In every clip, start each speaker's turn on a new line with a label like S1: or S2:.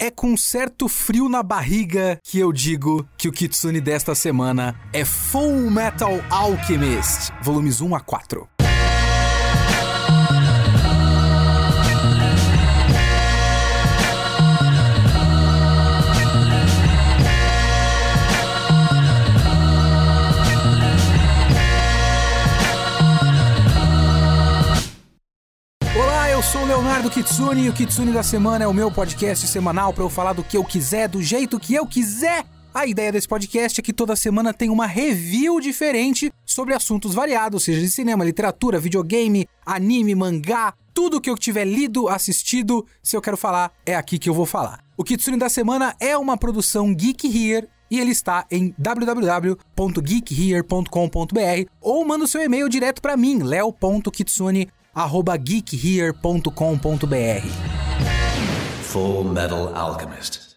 S1: É com certo frio na barriga que eu digo que o Kitsune desta semana é Full Metal Alchemist, volumes 1 a 4. Sou o Leonardo Kitsune e o Kitsune da Semana é o meu podcast semanal para eu falar do que eu quiser, do jeito que eu quiser. A ideia desse podcast é que toda semana tem uma review diferente sobre assuntos variados, seja de cinema, literatura, videogame, anime, mangá, tudo que eu tiver lido, assistido, se eu quero falar, é aqui que eu vou falar. O Kitsune da Semana é uma produção Geek Here e ele está em www.geekhere.com.br ou manda o seu e-mail direto para mim, leo.kitsune arroba geekhere.com.br.
S2: Full Metal Alchemist.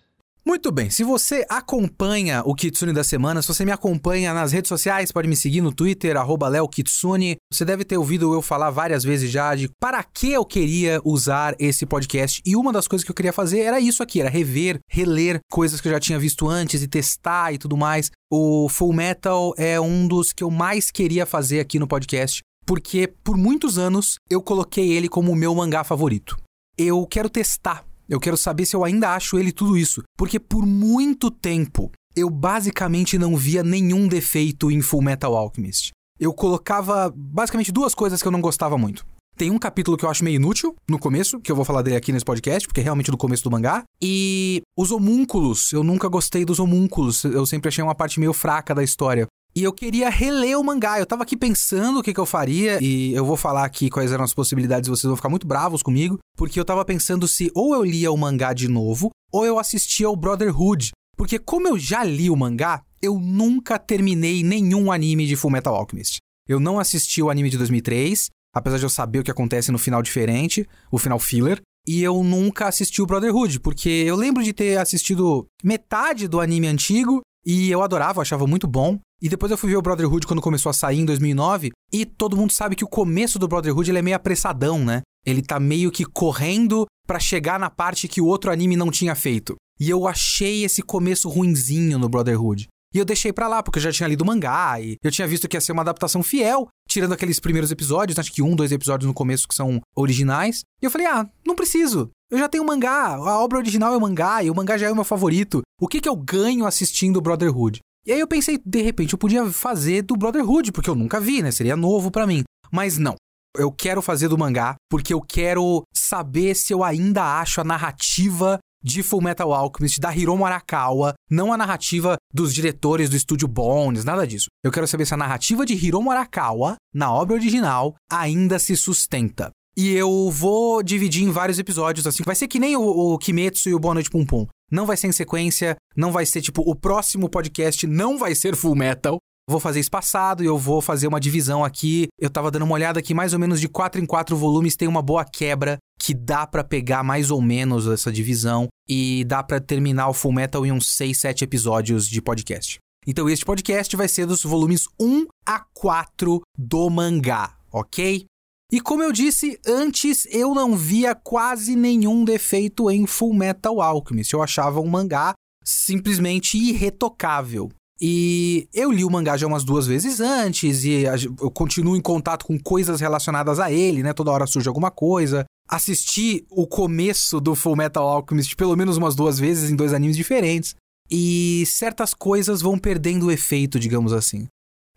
S1: Muito bem, se você acompanha o Kitsune da semana, se você me acompanha nas redes sociais, pode me seguir no Twitter, arroba leokitsune. Você deve ter ouvido eu falar várias vezes já de para que eu queria usar esse podcast. E uma das coisas que eu queria fazer era isso aqui, era rever, reler coisas que eu já tinha visto antes e testar e tudo mais. O Full Metal é um dos que eu mais queria fazer aqui no podcast porque por muitos anos eu coloquei ele como o meu mangá favorito. Eu quero testar, eu quero saber se eu ainda acho ele tudo isso, porque por muito tempo eu basicamente não via nenhum defeito em Full Metal Alchemist. Eu colocava basicamente duas coisas que eu não gostava muito. Tem um capítulo que eu acho meio inútil no começo, que eu vou falar dele aqui nesse podcast, porque é realmente do começo do mangá. E os homúnculos, eu nunca gostei dos homúnculos, eu sempre achei uma parte meio fraca da história. E eu queria reler o mangá. Eu tava aqui pensando o que, que eu faria, e eu vou falar aqui quais eram as possibilidades, vocês vão ficar muito bravos comigo, porque eu tava pensando se ou eu lia o mangá de novo, ou eu assistia o Brotherhood. Porque como eu já li o mangá, eu nunca terminei nenhum anime de Fullmetal Alchemist. Eu não assisti o anime de 2003, apesar de eu saber o que acontece no final diferente, o final filler. E eu nunca assisti o Brotherhood, porque eu lembro de ter assistido metade do anime antigo e eu adorava, achava muito bom. E depois eu fui ver o Brotherhood quando começou a sair em 2009. E todo mundo sabe que o começo do Brotherhood ele é meio apressadão, né? Ele tá meio que correndo para chegar na parte que o outro anime não tinha feito. E eu achei esse começo ruinzinho no Brotherhood. E eu deixei pra lá, porque eu já tinha lido o mangá e eu tinha visto que ia ser uma adaptação fiel, tirando aqueles primeiros episódios, acho que um, dois episódios no começo que são originais. E eu falei, ah, não preciso. Eu já tenho mangá, a obra original é o mangá, e o mangá já é o meu favorito. O que, que eu ganho assistindo Brotherhood? E aí eu pensei, de repente, eu podia fazer do Brotherhood, porque eu nunca vi, né? Seria novo para mim. Mas não. Eu quero fazer do mangá, porque eu quero saber se eu ainda acho a narrativa de Full Metal Alchemist, da Hiromu Arakawa, não a narrativa dos diretores do estúdio Bones, nada disso. Eu quero saber se a narrativa de Hiromu Arakawa, na obra original, ainda se sustenta. E eu vou dividir em vários episódios, assim. Vai ser que nem o, o Kimetsu e o Boa Noite Pum Pum. Não vai ser em sequência, não vai ser tipo, o próximo podcast não vai ser Full Metal. Vou fazer espaçado e eu vou fazer uma divisão aqui. Eu tava dando uma olhada aqui, mais ou menos de 4 em 4 volumes tem uma boa quebra que dá para pegar mais ou menos essa divisão e dá para terminar o Full Metal em uns 6, 7 episódios de podcast. Então este podcast vai ser dos volumes 1 a 4 do mangá, ok? E como eu disse antes, eu não via quase nenhum defeito em Full Metal Alchemist. Eu achava um mangá simplesmente irretocável. E eu li o mangá já umas duas vezes antes, e eu continuo em contato com coisas relacionadas a ele, né? Toda hora surge alguma coisa. Assisti o começo do Full Metal Alchemist pelo menos umas duas vezes em dois animes diferentes. E certas coisas vão perdendo o efeito, digamos assim.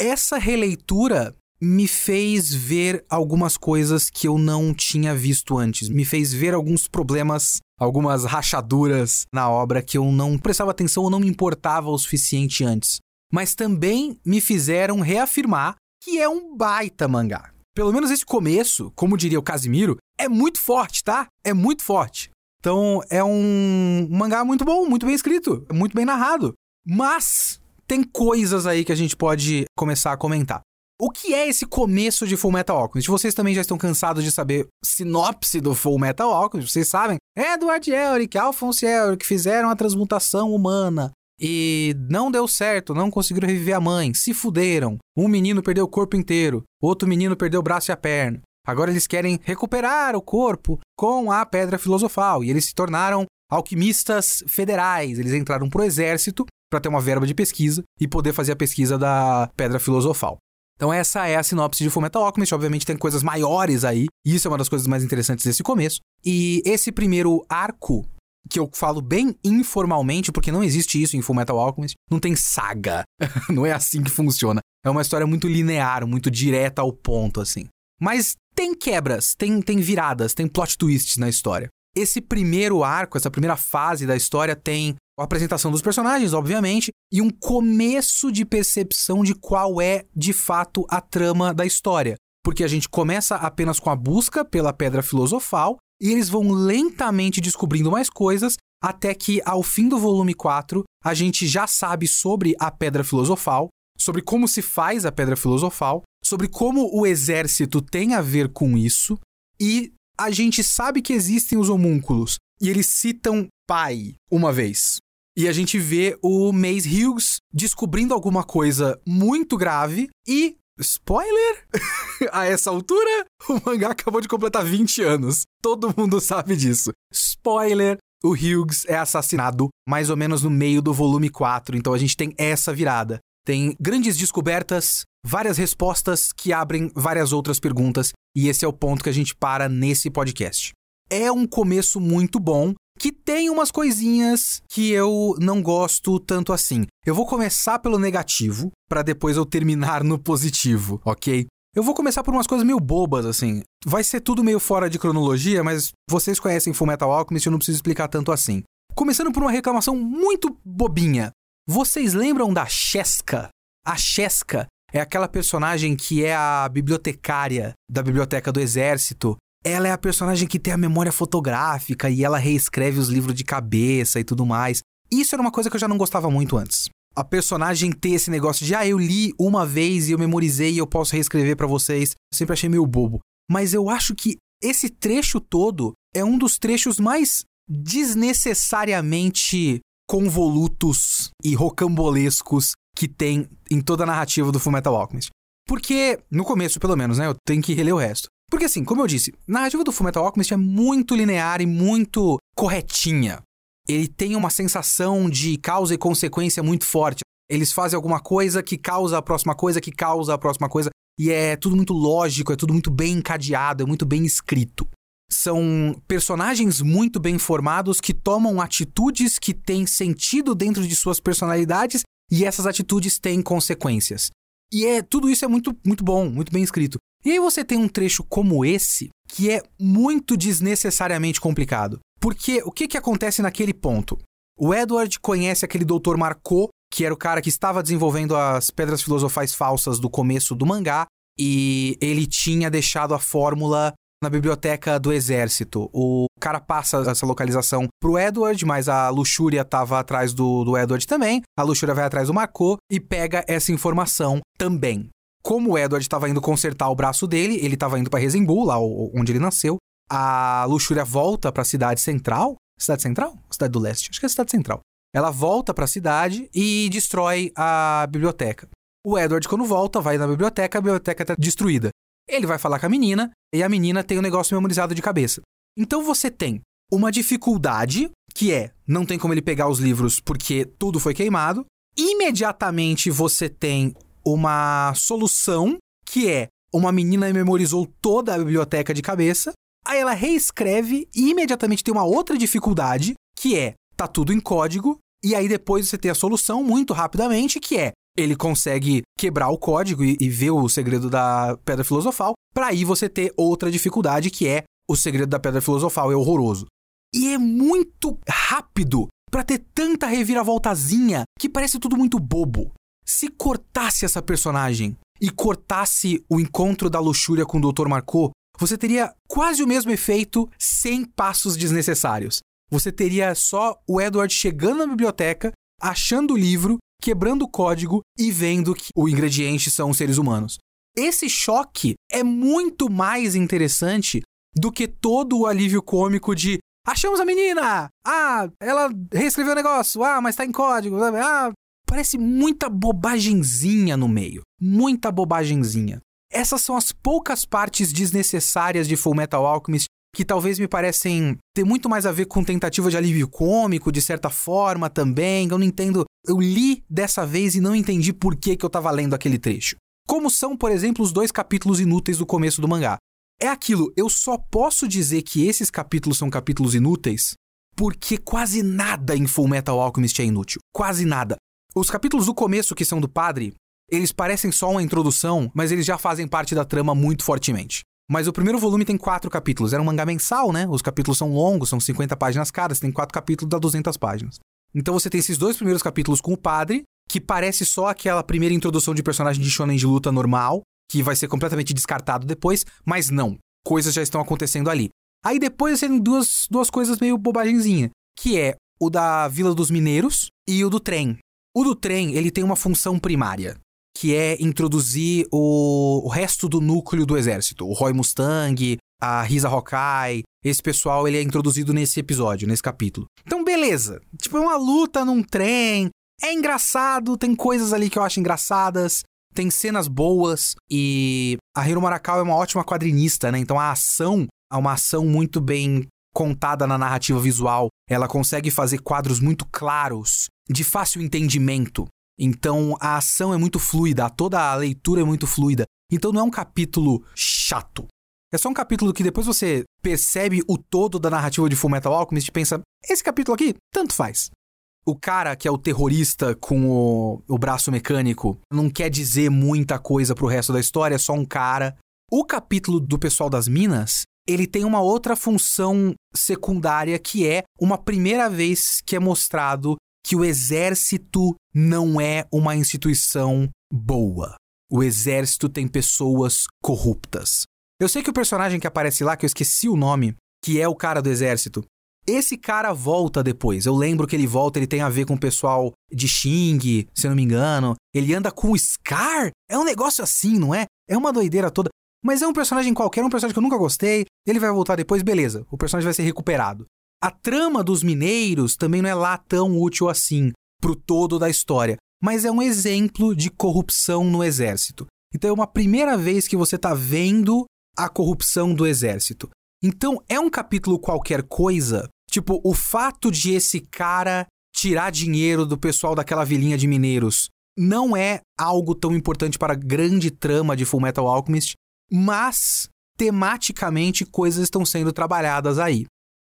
S1: Essa releitura me fez ver algumas coisas que eu não tinha visto antes. Me fez ver alguns problemas algumas rachaduras na obra que eu não prestava atenção ou não me importava o suficiente antes. Mas também me fizeram reafirmar que é um baita mangá. Pelo menos esse começo, como diria o Casimiro, é muito forte, tá? É muito forte. Então é um mangá muito bom, muito bem escrito, muito bem narrado. Mas tem coisas aí que a gente pode começar a comentar. O que é esse começo de Full Metal Alchemist? Vocês também já estão cansados de saber sinopse do Full Metal Alchemist, vocês sabem? Edward Elric, Alphonse Elric fizeram a transmutação humana e não deu certo, não conseguiram reviver a mãe, se fuderam. Um menino perdeu o corpo inteiro, outro menino perdeu o braço e a perna. Agora eles querem recuperar o corpo com a pedra filosofal e eles se tornaram alquimistas federais. Eles entraram pro exército para ter uma verba de pesquisa e poder fazer a pesquisa da Pedra Filosofal. Então essa é a sinopse de Fullmetal Alchemist, obviamente tem coisas maiores aí, e isso é uma das coisas mais interessantes desse começo. E esse primeiro arco, que eu falo bem informalmente, porque não existe isso em Fullmetal Alchemist, não tem saga, não é assim que funciona. É uma história muito linear, muito direta ao ponto, assim. Mas tem quebras, tem, tem viradas, tem plot twists na história. Esse primeiro arco, essa primeira fase da história tem a apresentação dos personagens, obviamente, e um começo de percepção de qual é de fato a trama da história. Porque a gente começa apenas com a busca pela pedra filosofal e eles vão lentamente descobrindo mais coisas até que ao fim do volume 4 a gente já sabe sobre a pedra filosofal, sobre como se faz a pedra filosofal, sobre como o exército tem a ver com isso e a gente sabe que existem os homúnculos e eles citam pai uma vez. E a gente vê o Mace Hughes descobrindo alguma coisa muito grave e. Spoiler? a essa altura, o mangá acabou de completar 20 anos. Todo mundo sabe disso. Spoiler: o Hughes é assassinado mais ou menos no meio do volume 4, então a gente tem essa virada. Tem grandes descobertas, várias respostas que abrem várias outras perguntas, e esse é o ponto que a gente para nesse podcast. É um começo muito bom, que tem umas coisinhas que eu não gosto tanto assim. Eu vou começar pelo negativo, para depois eu terminar no positivo, ok? Eu vou começar por umas coisas meio bobas, assim. Vai ser tudo meio fora de cronologia, mas vocês conhecem Fullmetal Alchemist, eu não preciso explicar tanto assim. Começando por uma reclamação muito bobinha. Vocês lembram da Cheska? A Cheska é aquela personagem que é a bibliotecária da biblioteca do exército. Ela é a personagem que tem a memória fotográfica e ela reescreve os livros de cabeça e tudo mais. Isso era uma coisa que eu já não gostava muito antes. A personagem ter esse negócio de, ah, eu li uma vez e eu memorizei e eu posso reescrever para vocês. Eu sempre achei meio bobo. Mas eu acho que esse trecho todo é um dos trechos mais desnecessariamente convolutos e rocambolescos que tem em toda a narrativa do Fullmetal Alchemist. Porque, no começo, pelo menos, né? Eu tenho que reler o resto. Porque, assim, como eu disse, a narrativa do Fullmetal Alchemist é muito linear e muito corretinha. Ele tem uma sensação de causa e consequência muito forte. Eles fazem alguma coisa que causa a próxima coisa, que causa a próxima coisa. E é tudo muito lógico, é tudo muito bem encadeado, é muito bem escrito são personagens muito bem formados que tomam atitudes que têm sentido dentro de suas personalidades e essas atitudes têm consequências. E é tudo isso é muito muito bom, muito bem escrito. E aí você tem um trecho como esse que é muito desnecessariamente complicado. Porque o que, que acontece naquele ponto? O Edward conhece aquele doutor Marco, que era o cara que estava desenvolvendo as pedras filosofais falsas do começo do mangá, e ele tinha deixado a fórmula na biblioteca do exército. O cara passa essa localização pro Edward, mas a Luxúria tava atrás do, do Edward também. A Luxúria vai atrás do Marco e pega essa informação também. Como o Edward estava indo consertar o braço dele, ele estava indo para Resembu, lá onde ele nasceu. A Luxúria volta para a cidade central. Cidade central? Cidade do leste. Acho que é a cidade central. Ela volta para a cidade e destrói a biblioteca. O Edward, quando volta, vai na biblioteca, a biblioteca está destruída. Ele vai falar com a menina e a menina tem o um negócio memorizado de cabeça. Então você tem uma dificuldade, que é não tem como ele pegar os livros porque tudo foi queimado. Imediatamente você tem uma solução, que é uma menina memorizou toda a biblioteca de cabeça. Aí ela reescreve e imediatamente tem uma outra dificuldade, que é tá tudo em código. E aí depois você tem a solução muito rapidamente, que é ele consegue quebrar o código e, e ver o segredo da Pedra Filosofal, para aí você ter outra dificuldade que é o segredo da Pedra Filosofal é horroroso. E é muito rápido para ter tanta reviravoltazinha que parece tudo muito bobo. Se cortasse essa personagem e cortasse o encontro da luxúria com o Dr. Marco, você teria quase o mesmo efeito sem passos desnecessários. Você teria só o Edward chegando na biblioteca, achando o livro quebrando o código e vendo que o ingrediente são os seres humanos. Esse choque é muito mais interessante do que todo o alívio cômico de achamos a menina! Ah, ela reescreveu o negócio! Ah, mas tá em código! Ah, parece muita bobagemzinha no meio. Muita bobagemzinha. Essas são as poucas partes desnecessárias de Full Metal Alchemist que talvez me parecem ter muito mais a ver com tentativa de alívio cômico, de certa forma também. Eu não entendo. Eu li dessa vez e não entendi por que, que eu tava lendo aquele trecho. Como são, por exemplo, os dois capítulos inúteis do começo do mangá. É aquilo, eu só posso dizer que esses capítulos são capítulos inúteis porque quase nada em Full Metal Alchemist é inútil. Quase nada. Os capítulos do começo, que são do padre, eles parecem só uma introdução, mas eles já fazem parte da trama muito fortemente. Mas o primeiro volume tem quatro capítulos. Era um mangá mensal, né? Os capítulos são longos, são 50 páginas cada. Você tem quatro capítulos, dá 200 páginas. Então você tem esses dois primeiros capítulos com o padre, que parece só aquela primeira introdução de personagem de shonen de luta normal, que vai ser completamente descartado depois, mas não. Coisas já estão acontecendo ali. Aí depois você tem duas, duas coisas meio bobagenzinha, que é o da Vila dos Mineiros e o do trem. O do trem, ele tem uma função primária, que é introduzir o, o resto do núcleo do exército. O Roy Mustang, a Risa Hokai, esse pessoal ele é introduzido nesse episódio, nesse capítulo. Então, beleza. Tipo, é uma luta num trem. É engraçado, tem coisas ali que eu acho engraçadas, tem cenas boas e a Hiro Marakawa é uma ótima quadrinista, né? Então a ação é uma ação muito bem contada na narrativa visual. Ela consegue fazer quadros muito claros, de fácil entendimento. Então a ação é muito fluida, toda a leitura é muito fluida. Então não é um capítulo chato. É só um capítulo que depois você percebe o todo da narrativa de Fullmetal Alchemist e pensa, esse capítulo aqui, tanto faz. O cara que é o terrorista com o, o braço mecânico não quer dizer muita coisa pro resto da história, é só um cara. O capítulo do pessoal das minas, ele tem uma outra função secundária que é uma primeira vez que é mostrado que o exército não é uma instituição boa. O exército tem pessoas corruptas. Eu sei que o personagem que aparece lá, que eu esqueci o nome, que é o cara do exército, esse cara volta depois. Eu lembro que ele volta, ele tem a ver com o pessoal de Xing, se eu não me engano. Ele anda com o Scar. É um negócio assim, não é? É uma doideira toda. Mas é um personagem qualquer, um personagem que eu nunca gostei. Ele vai voltar depois, beleza. O personagem vai ser recuperado. A trama dos mineiros também não é lá tão útil assim pro todo da história, mas é um exemplo de corrupção no exército. Então é uma primeira vez que você tá vendo a corrupção do exército. Então é um capítulo qualquer coisa, tipo o fato de esse cara tirar dinheiro do pessoal daquela vilinha de mineiros não é algo tão importante para a grande trama de Fullmetal Alchemist, mas tematicamente coisas estão sendo trabalhadas aí.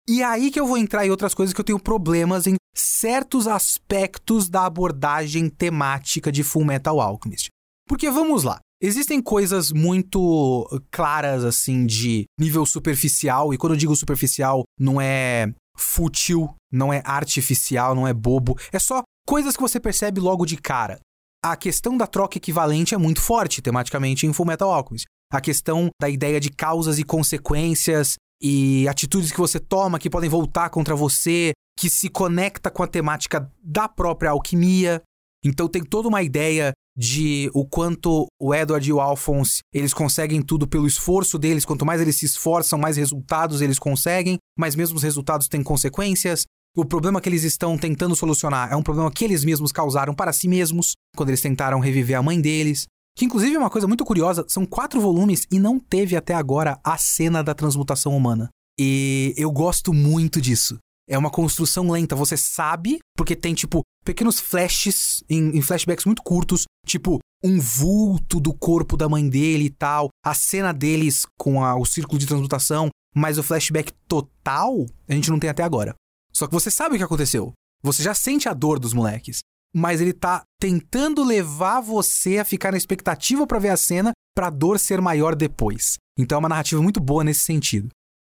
S1: E aí que eu vou entrar em outras coisas que eu tenho problemas em certos aspectos da abordagem temática de Full Metal Alchemist. Porque vamos lá, existem coisas muito claras assim de nível superficial, e quando eu digo superficial, não é fútil, não é artificial, não é bobo, é só coisas que você percebe logo de cara. A questão da troca equivalente é muito forte tematicamente em Full Metal Alchemist a questão da ideia de causas e consequências e atitudes que você toma que podem voltar contra você, que se conecta com a temática da própria alquimia. Então tem toda uma ideia de o quanto o Edward e o Alphonse, eles conseguem tudo pelo esforço deles, quanto mais eles se esforçam, mais resultados eles conseguem, mas mesmo os resultados têm consequências. O problema que eles estão tentando solucionar é um problema que eles mesmos causaram para si mesmos, quando eles tentaram reviver a mãe deles. Que inclusive é uma coisa muito curiosa, são quatro volumes e não teve até agora a cena da transmutação humana. E eu gosto muito disso. É uma construção lenta, você sabe, porque tem, tipo, pequenos flashes em, em flashbacks muito curtos, tipo, um vulto do corpo da mãe dele e tal, a cena deles com a, o círculo de transmutação, mas o flashback total a gente não tem até agora. Só que você sabe o que aconteceu. Você já sente a dor dos moleques mas ele tá tentando levar você a ficar na expectativa para ver a cena, para a dor ser maior depois. Então é uma narrativa muito boa nesse sentido.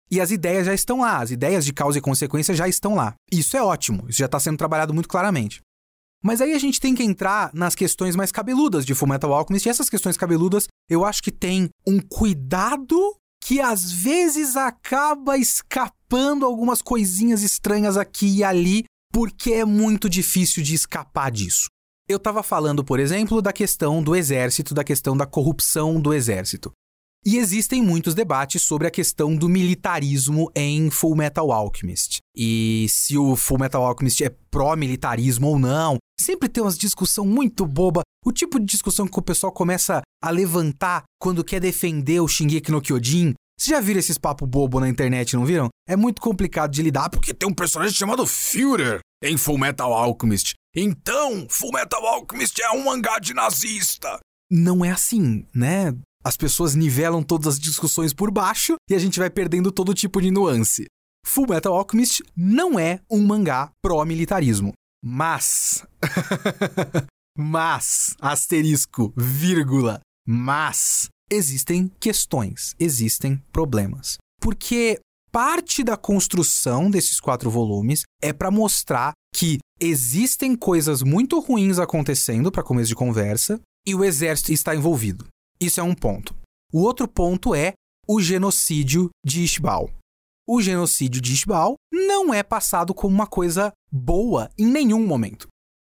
S1: E as ideias já estão lá, as ideias de causa e consequência já estão lá. Isso é ótimo, isso já está sendo trabalhado muito claramente. Mas aí a gente tem que entrar nas questões mais cabeludas de Fullmetal Alchemist, e essas questões cabeludas eu acho que tem um cuidado que às vezes acaba escapando algumas coisinhas estranhas aqui e ali porque é muito difícil de escapar disso. Eu estava falando, por exemplo, da questão do exército, da questão da corrupção do exército. E existem muitos debates sobre a questão do militarismo em Full Metal Alchemist. E se o Full Metal Alchemist é pró-militarismo ou não. Sempre tem umas discussão muito boba, o tipo de discussão que o pessoal começa a levantar quando quer defender o Shingeki no Kyojin, Vocês já viram esses papo bobo na internet, não viram? É muito complicado de lidar porque tem um personagem chamado Führer em Full Metal Alchemist. Então, Full Metal Alchemist é um mangá de nazista. Não é assim, né? As pessoas nivelam todas as discussões por baixo e a gente vai perdendo todo tipo de nuance. Full Metal Alchemist não é um mangá pró-militarismo. Mas. mas. Asterisco, vírgula. Mas. Existem questões, existem problemas. Porque parte da construção desses quatro volumes é para mostrar que existem coisas muito ruins acontecendo para começo de conversa e o exército está envolvido. Isso é um ponto. O outro ponto é o genocídio de Ishbal. O genocídio de Ishbal não é passado como uma coisa boa em nenhum momento.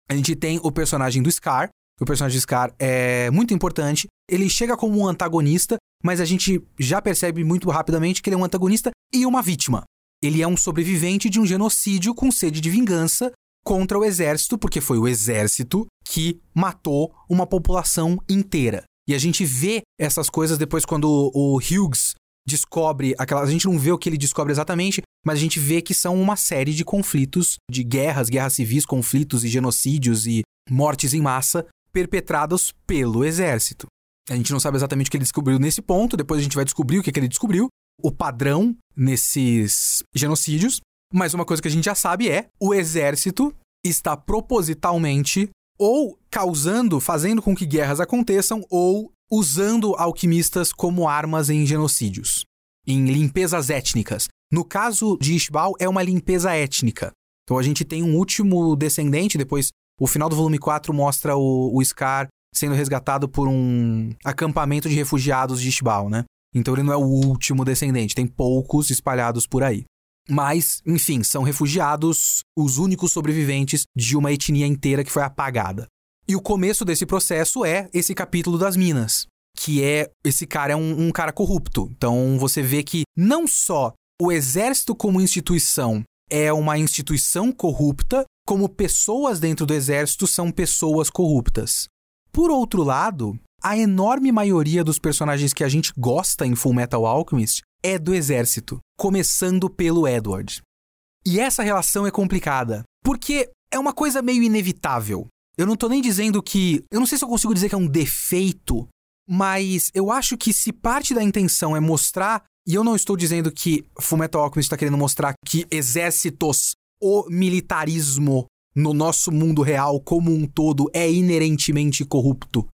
S1: A gente tem o personagem do Scar. O personagem do Scar é muito importante. Ele chega como um antagonista, mas a gente já percebe muito rapidamente que ele é um antagonista e uma vítima. Ele é um sobrevivente de um genocídio com sede de vingança contra o exército, porque foi o exército que matou uma população inteira. E a gente vê essas coisas depois quando o Hughes descobre aquela. A gente não vê o que ele descobre exatamente, mas a gente vê que são uma série de conflitos, de guerras, guerras civis, conflitos e genocídios e mortes em massa perpetrados pelo exército. A gente não sabe exatamente o que ele descobriu nesse ponto, depois a gente vai descobrir o que, que ele descobriu, o padrão nesses genocídios, mas uma coisa que a gente já sabe é o exército está propositalmente ou causando, fazendo com que guerras aconteçam ou usando alquimistas como armas em genocídios, em limpezas étnicas. No caso de Ishbal, é uma limpeza étnica. Então a gente tem um último descendente, depois o final do volume 4 mostra o, o Scar sendo resgatado por um acampamento de refugiados de Ishbal, né? Então ele não é o último descendente, tem poucos espalhados por aí. Mas, enfim, são refugiados, os únicos sobreviventes de uma etnia inteira que foi apagada. E o começo desse processo é esse capítulo das minas, que é esse cara é um, um cara corrupto. Então você vê que não só o exército como instituição é uma instituição corrupta, como pessoas dentro do exército são pessoas corruptas. Por outro lado, a enorme maioria dos personagens que a gente gosta em Full Metal Alchemist é do exército, começando pelo Edward. E essa relação é complicada, porque é uma coisa meio inevitável. Eu não tô nem dizendo que. Eu não sei se eu consigo dizer que é um defeito, mas eu acho que se parte da intenção é mostrar. E eu não estou dizendo que Fullmetal Alchemist está querendo mostrar que exércitos, o militarismo no nosso mundo real como um todo é inerentemente corrupto.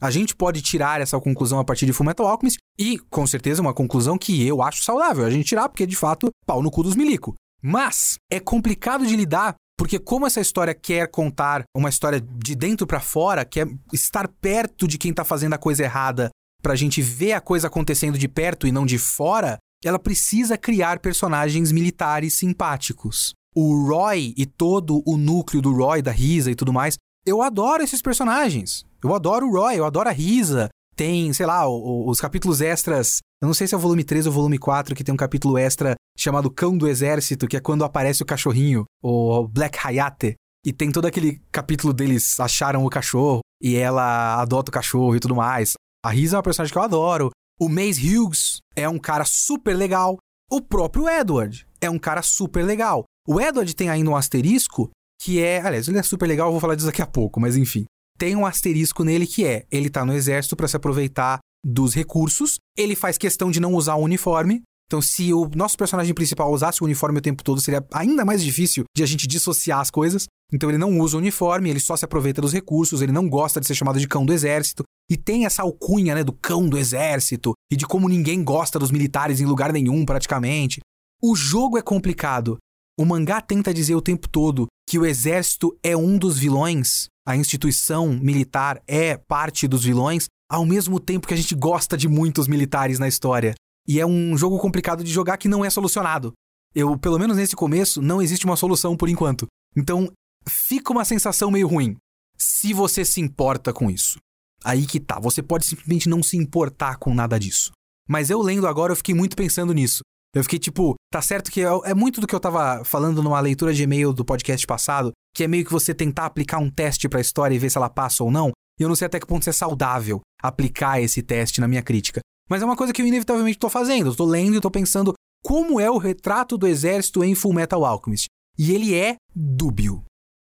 S1: A gente pode tirar essa conclusão a partir de Fullmetal Alchemist e, com certeza, uma conclusão que eu acho saudável a gente tirar, porque, de fato, pau no cu dos milico. Mas é complicado de lidar porque como essa história quer contar uma história de dentro para fora, quer estar perto de quem tá fazendo a coisa errada, pra gente ver a coisa acontecendo de perto e não de fora, ela precisa criar personagens militares simpáticos. O Roy e todo o núcleo do Roy, da Risa e tudo mais, eu adoro esses personagens. Eu adoro o Roy, eu adoro a Risa. Tem, sei lá, os capítulos extras. Eu não sei se é o volume 3 ou o volume 4 que tem um capítulo extra chamado Cão do Exército, que é quando aparece o cachorrinho, o Black Hayate. E tem todo aquele capítulo deles acharam o cachorro e ela adota o cachorro e tudo mais. A Risa é uma personagem que eu adoro. O Mace Hughes é um cara super legal. O próprio Edward é um cara super legal. O Edward tem ainda um asterisco que é. Aliás, ele é super legal, eu vou falar disso daqui a pouco, mas enfim. Tem um asterisco nele que é: ele tá no exército para se aproveitar dos recursos, ele faz questão de não usar o uniforme. Então, se o nosso personagem principal usasse o uniforme o tempo todo, seria ainda mais difícil de a gente dissociar as coisas. Então, ele não usa o uniforme, ele só se aproveita dos recursos, ele não gosta de ser chamado de cão do exército. E tem essa alcunha, né, do cão do exército e de como ninguém gosta dos militares em lugar nenhum, praticamente. O jogo é complicado. O mangá tenta dizer o tempo todo que o exército é um dos vilões, a instituição militar é parte dos vilões, ao mesmo tempo que a gente gosta de muitos militares na história. E é um jogo complicado de jogar que não é solucionado. Eu, pelo menos nesse começo, não existe uma solução por enquanto. Então, fica uma sensação meio ruim. Se você se importa com isso. Aí que tá, você pode simplesmente não se importar com nada disso. Mas eu lendo agora, eu fiquei muito pensando nisso. Eu fiquei tipo, tá certo que é, é muito do que eu tava falando numa leitura de e-mail do podcast passado, que é meio que você tentar aplicar um teste pra história e ver se ela passa ou não. E eu não sei até que ponto é saudável aplicar esse teste na minha crítica. Mas é uma coisa que eu inevitavelmente tô fazendo. Eu tô lendo e tô pensando como é o retrato do exército em Full Metal Alchemist. E ele é dúbio.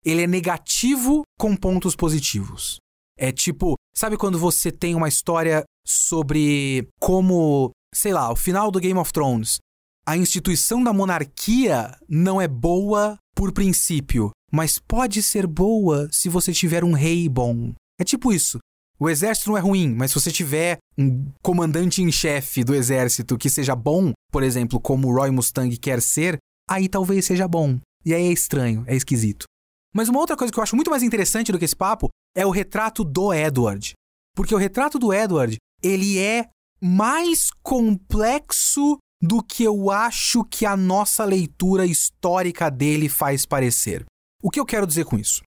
S1: Ele é negativo com pontos positivos. É tipo, sabe quando você tem uma história sobre como, sei lá, o final do Game of Thrones. A instituição da monarquia não é boa por princípio, mas pode ser boa se você tiver um rei bom. É tipo isso. O exército não é ruim, mas se você tiver um comandante em chefe do exército que seja bom, por exemplo, como o Roy Mustang quer ser, aí talvez seja bom. E aí é estranho, é esquisito. Mas uma outra coisa que eu acho muito mais interessante do que esse papo é o retrato do Edward. Porque o retrato do Edward, ele é mais complexo do que eu acho que a nossa leitura histórica dele faz parecer. O que eu quero dizer com isso?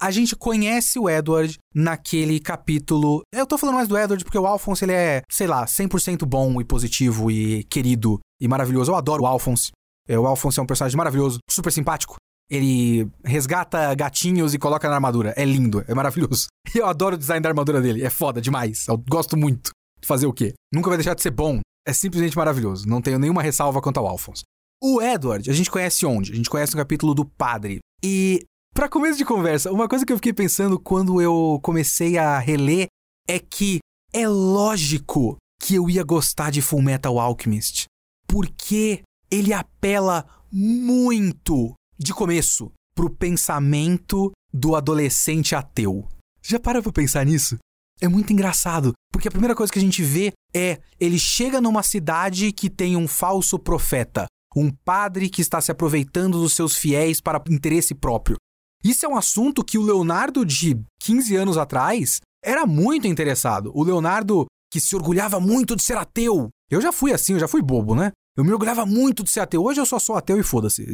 S1: A gente conhece o Edward naquele capítulo. Eu tô falando mais do Edward porque o Alphonse ele é, sei lá, 100% bom e positivo e querido e maravilhoso. Eu adoro o Alphonse. É, o Alphonse é um personagem maravilhoso, super simpático. Ele resgata gatinhos e coloca na armadura. É lindo, é maravilhoso. Eu adoro o design da armadura dele. É foda demais. Eu gosto muito. Fazer o quê? Nunca vai deixar de ser bom. É simplesmente maravilhoso. Não tenho nenhuma ressalva quanto ao Alphonse. O Edward, a gente conhece onde? A gente conhece no capítulo do padre. E, para começo de conversa, uma coisa que eu fiquei pensando quando eu comecei a reler é que é lógico que eu ia gostar de Full Metal Alchemist. Porque ele apela muito, de começo, pro pensamento do adolescente ateu. Já para pra pensar nisso? É muito engraçado, porque a primeira coisa que a gente vê é ele chega numa cidade que tem um falso profeta, um padre que está se aproveitando dos seus fiéis para interesse próprio. Isso é um assunto que o Leonardo de 15 anos atrás era muito interessado. O Leonardo que se orgulhava muito de ser ateu. Eu já fui assim, eu já fui bobo, né? Eu me orgulhava muito de ser ateu. Hoje eu só sou ateu e foda-se.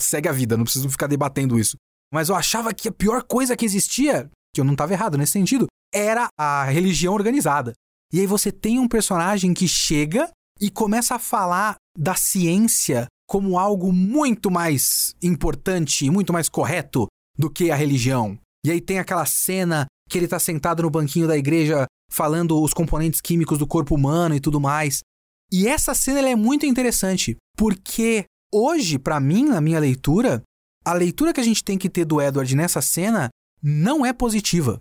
S1: Segue a vida, não preciso ficar debatendo isso. Mas eu achava que a pior coisa que existia, que eu não estava errado nesse sentido, era a religião organizada. E aí você tem um personagem que chega e começa a falar da ciência como algo muito mais importante e muito mais correto do que a religião. E aí tem aquela cena que ele está sentado no banquinho da igreja falando os componentes químicos do corpo humano e tudo mais. E essa cena é muito interessante, porque hoje, para mim, na minha leitura, a leitura que a gente tem que ter do Edward nessa cena não é positiva.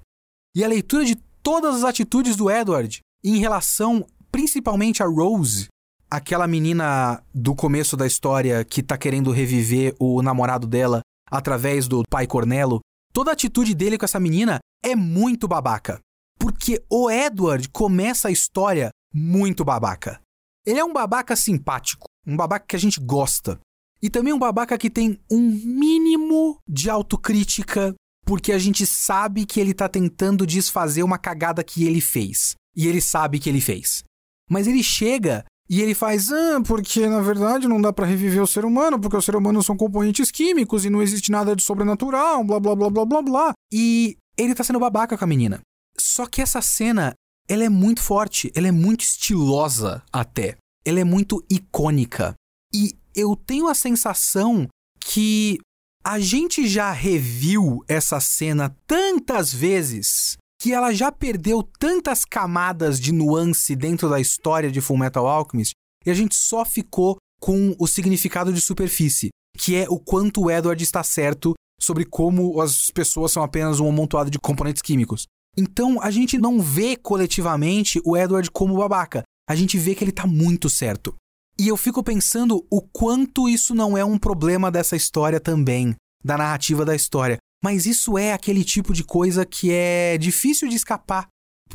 S1: E a leitura de todas as atitudes do Edward em relação principalmente a Rose, aquela menina do começo da história que tá querendo reviver o namorado dela através do pai Cornelo, toda a atitude dele com essa menina é muito babaca. Porque o Edward começa a história muito babaca. Ele é um babaca simpático, um babaca que a gente gosta. E também um babaca que tem um mínimo de autocrítica porque a gente sabe que ele tá tentando desfazer uma cagada que ele fez. E ele sabe que ele fez. Mas ele chega e ele faz, ah, porque na verdade não dá para reviver o ser humano, porque o ser humano são componentes químicos e não existe nada de sobrenatural, blá blá blá blá blá blá. E ele tá sendo babaca com a menina. Só que essa cena, ela é muito forte, ela é muito estilosa até. Ela é muito icônica. E eu tenho a sensação que a gente já reviu essa cena tantas vezes que ela já perdeu tantas camadas de nuance dentro da história de Fullmetal Alchemist e a gente só ficou com o significado de superfície, que é o quanto o Edward está certo sobre como as pessoas são apenas um amontoado de componentes químicos. Então a gente não vê coletivamente o Edward como babaca, a gente vê que ele está muito certo. E eu fico pensando o quanto isso não é um problema dessa história também, da narrativa da história. Mas isso é aquele tipo de coisa que é difícil de escapar.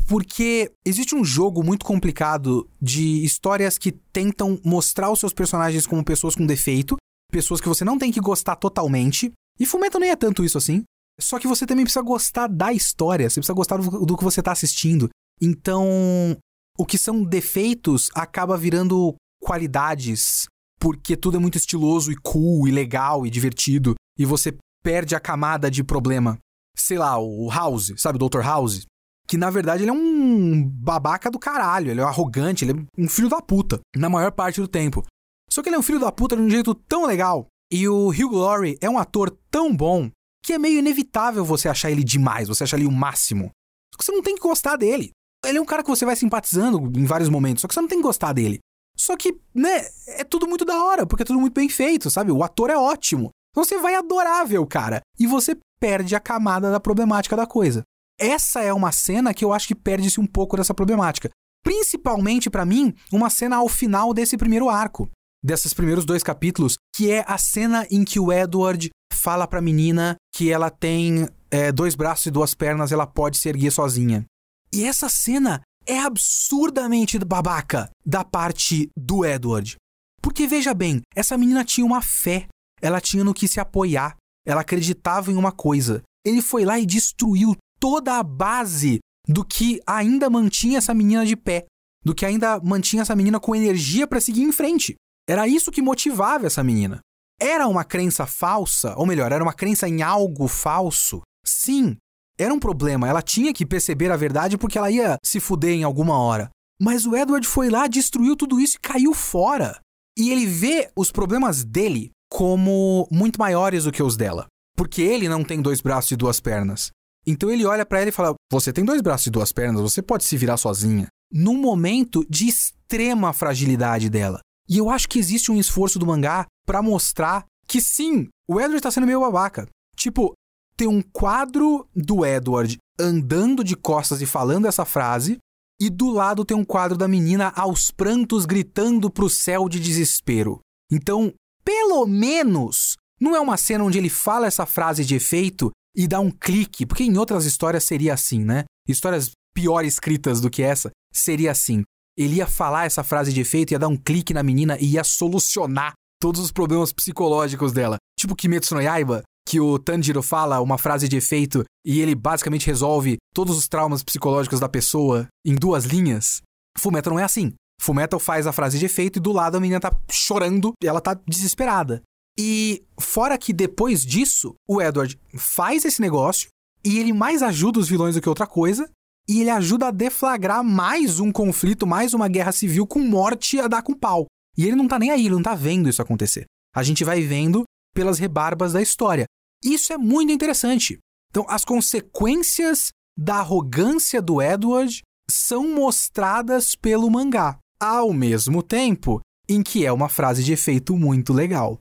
S1: Porque existe um jogo muito complicado de histórias que tentam mostrar os seus personagens como pessoas com defeito, pessoas que você não tem que gostar totalmente. E Fumeto nem é tanto isso assim. Só que você também precisa gostar da história, você precisa gostar do, do que você está assistindo. Então, o que são defeitos acaba virando qualidades, porque tudo é muito estiloso e cool e legal e divertido, e você perde a camada de problema. Sei lá, o House, sabe, o Dr. House? Que na verdade ele é um babaca do caralho, ele é arrogante, ele é um filho da puta, na maior parte do tempo. Só que ele é um filho da puta de um jeito tão legal. E o Hugh Laurie é um ator tão bom que é meio inevitável você achar ele demais, você achar ele o máximo. Só que você não tem que gostar dele. ele é um cara que você vai simpatizando em vários momentos, só que você não tem que gostar dele. Só que, né, é tudo muito da hora, porque é tudo muito bem feito, sabe? O ator é ótimo. Então você vai adorar ver o cara. E você perde a camada da problemática da coisa. Essa é uma cena que eu acho que perde-se um pouco dessa problemática. Principalmente para mim, uma cena ao final desse primeiro arco, desses primeiros dois capítulos, que é a cena em que o Edward fala pra menina que ela tem é, dois braços e duas pernas, ela pode se erguer sozinha. E essa cena é absurdamente babaca da parte do Edward. Porque veja bem, essa menina tinha uma fé, ela tinha no que se apoiar, ela acreditava em uma coisa. Ele foi lá e destruiu toda a base do que ainda mantinha essa menina de pé, do que ainda mantinha essa menina com energia para seguir em frente. Era isso que motivava essa menina. Era uma crença falsa, ou melhor, era uma crença em algo falso? Sim, era um problema. Ela tinha que perceber a verdade porque ela ia se fuder em alguma hora. Mas o Edward foi lá, destruiu tudo isso e caiu fora. E ele vê os problemas dele como muito maiores do que os dela. Porque ele não tem dois braços e duas pernas. Então ele olha para ela e fala: Você tem dois braços e duas pernas, você pode se virar sozinha. Num momento de extrema fragilidade dela. E eu acho que existe um esforço do mangá para mostrar que sim, o Edward tá sendo meio babaca. Tipo, tem um quadro do Edward andando de costas e falando essa frase, e do lado tem um quadro da menina aos prantos gritando pro céu de desespero. Então, pelo menos, não é uma cena onde ele fala essa frase de efeito e dá um clique, porque em outras histórias seria assim, né? Histórias pior escritas do que essa, seria assim. Ele ia falar essa frase de efeito, ia dar um clique na menina e ia solucionar todos os problemas psicológicos dela. Tipo Kimetsu no Yaiba, que o Tanjiro fala uma frase de efeito e ele basicamente resolve todos os traumas psicológicos da pessoa em duas linhas. Fullmetal não é assim. Fullmetal faz a frase de efeito e do lado a menina tá chorando e ela tá desesperada. E fora que depois disso, o Edward faz esse negócio e ele mais ajuda os vilões do que outra coisa. E ele ajuda a deflagrar mais um conflito, mais uma guerra civil com morte a dar com pau. E ele não tá nem aí, ele não tá vendo isso acontecer. A gente vai vendo pelas rebarbas da história. Isso é muito interessante. Então, as consequências da arrogância do Edward são mostradas pelo mangá, ao mesmo tempo em que é uma frase de efeito muito legal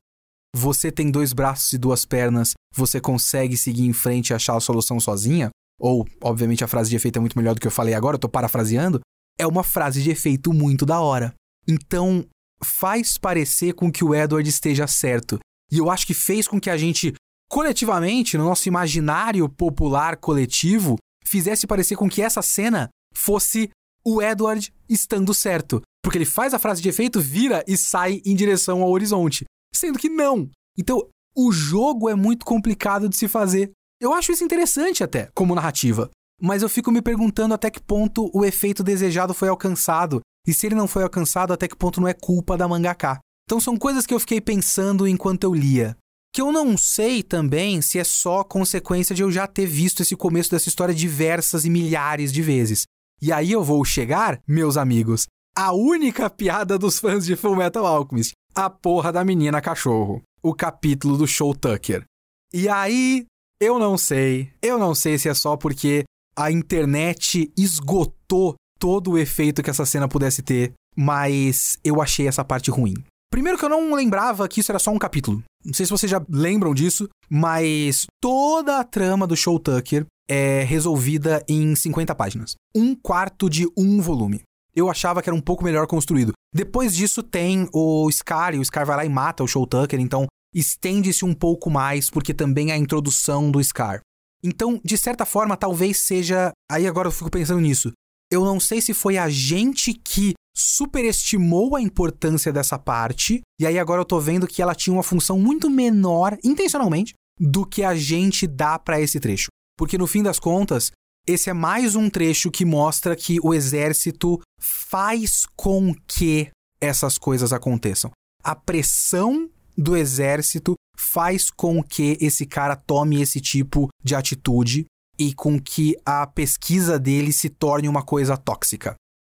S1: você tem dois braços e duas pernas, você consegue seguir em frente e achar a solução sozinha, ou, obviamente, a frase de efeito é muito melhor do que eu falei agora, eu tô parafraseando, é uma frase de efeito muito da hora. Então, faz parecer com que o Edward esteja certo. E eu acho que fez com que a gente, coletivamente, no nosso imaginário popular coletivo, fizesse parecer com que essa cena fosse o Edward estando certo. Porque ele faz a frase de efeito, vira e sai em direção ao horizonte sendo que não. Então, o jogo é muito complicado de se fazer. Eu acho isso interessante até, como narrativa. Mas eu fico me perguntando até que ponto o efeito desejado foi alcançado. E se ele não foi alcançado, até que ponto não é culpa da mangaka. Então são coisas que eu fiquei pensando enquanto eu lia. Que eu não sei também se é só consequência de eu já ter visto esse começo dessa história diversas e milhares de vezes. E aí eu vou chegar, meus amigos, a única piada dos fãs de Full Metal Alchemist. A porra da menina cachorro. O capítulo do Show Tucker. E aí, eu não sei. Eu não sei se é só porque a internet esgotou todo o efeito que essa cena pudesse ter, mas eu achei essa parte ruim. Primeiro que eu não lembrava que isso era só um capítulo. Não sei se vocês já lembram disso, mas toda a trama do Show Tucker é resolvida em 50 páginas. Um quarto de um volume eu achava que era um pouco melhor construído. Depois disso tem o Scar, e o Scar vai lá e mata o Show Tucker, então estende-se um pouco mais, porque também é a introdução do Scar. Então, de certa forma, talvez seja. Aí agora eu fico pensando nisso. Eu não sei se foi a gente que superestimou a importância dessa parte, e aí agora eu tô vendo que ela tinha uma função muito menor, intencionalmente, do que a gente dá para esse trecho. Porque no fim das contas, esse é mais um trecho que mostra que o exército faz com que essas coisas aconteçam. A pressão do exército faz com que esse cara tome esse tipo de atitude e com que a pesquisa dele se torne uma coisa tóxica.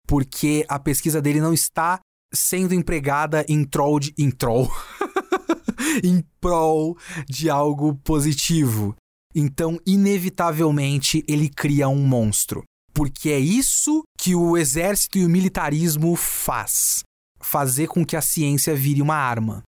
S1: Porque a pesquisa dele não está sendo empregada em troll de, em troll em prol de algo positivo. Então, inevitavelmente, ele cria um monstro. Porque é isso que o exército e o militarismo faz. Fazer com que a ciência vire uma arma.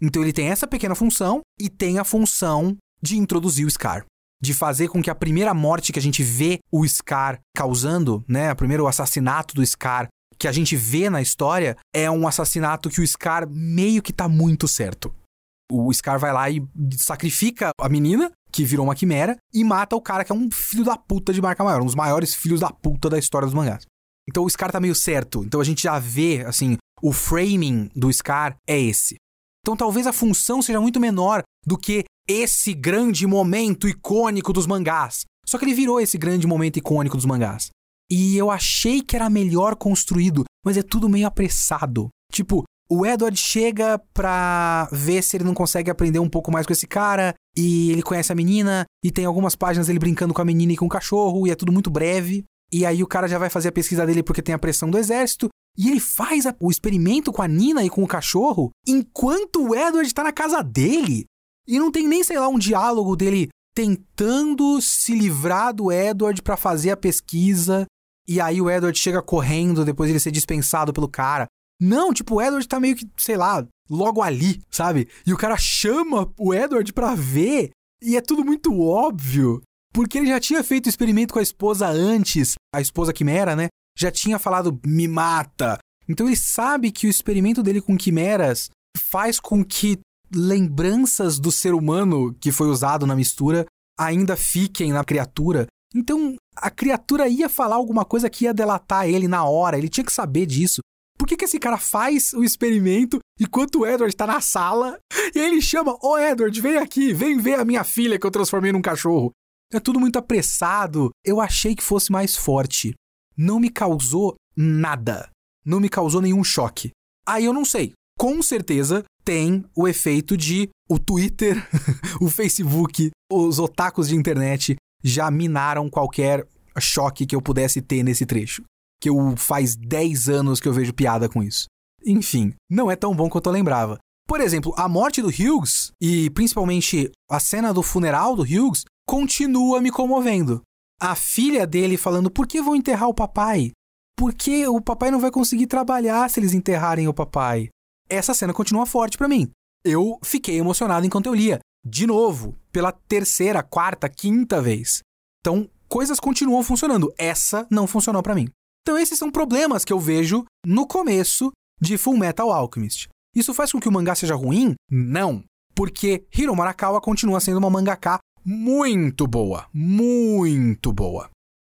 S1: Então ele tem essa pequena função e tem a função de introduzir o Scar. De fazer com que a primeira morte que a gente vê o Scar causando, né? O primeiro assassinato do Scar que a gente vê na história é um assassinato que o Scar meio que tá muito certo. O Scar vai lá e sacrifica a menina, que virou uma quimera, e mata o cara que é um filho da puta de marca maior, um dos maiores filhos da puta da história dos mangás. Então o Scar tá meio certo. Então a gente já vê, assim, o framing do Scar é esse. Então talvez a função seja muito menor do que esse grande momento icônico dos mangás. Só que ele virou esse grande momento icônico dos mangás. E eu achei que era melhor construído, mas é tudo meio apressado. Tipo, o Edward chega pra ver se ele não consegue aprender um pouco mais com esse cara, e ele conhece a menina, e tem algumas páginas dele brincando com a menina e com o cachorro, e é tudo muito breve. E aí o cara já vai fazer a pesquisa dele porque tem a pressão do exército, e ele faz a, o experimento com a Nina e com o cachorro enquanto o Edward tá na casa dele. E não tem nem, sei lá, um diálogo dele tentando se livrar do Edward para fazer a pesquisa. E aí o Edward chega correndo depois de ele ser dispensado pelo cara. Não, tipo, o Edward tá meio que, sei lá, logo ali, sabe? E o cara chama o Edward pra ver. E é tudo muito óbvio. Porque ele já tinha feito o experimento com a esposa antes, a esposa Quimera, né? Já tinha falado, me mata. Então ele sabe que o experimento dele com quimeras faz com que lembranças do ser humano que foi usado na mistura ainda fiquem na criatura. Então a criatura ia falar alguma coisa que ia delatar ele na hora, ele tinha que saber disso. Por que, que esse cara faz o experimento enquanto o Edward está na sala e ele chama: Ô oh, Edward, vem aqui, vem ver a minha filha que eu transformei num cachorro? É tudo muito apressado. Eu achei que fosse mais forte. Não me causou nada. Não me causou nenhum choque. Aí eu não sei. Com certeza tem o efeito de o Twitter, o Facebook, os otakus de internet já minaram qualquer choque que eu pudesse ter nesse trecho que eu faz 10 anos que eu vejo piada com isso. Enfim, não é tão bom quanto eu lembrava. Por exemplo, a morte do Hughes, e principalmente a cena do funeral do Hughes, continua me comovendo. A filha dele falando: por que vão enterrar o papai? Porque o papai não vai conseguir trabalhar se eles enterrarem o papai. Essa cena continua forte para mim. Eu fiquei emocionado enquanto eu lia. De novo, pela terceira, quarta, quinta vez. Então, coisas continuam funcionando. Essa não funcionou para mim. Então esses são problemas que eu vejo no começo de Full Metal Alchemist. Isso faz com que o mangá seja ruim? Não, porque Hiro Marakawa continua sendo uma mangaka muito boa, muito boa.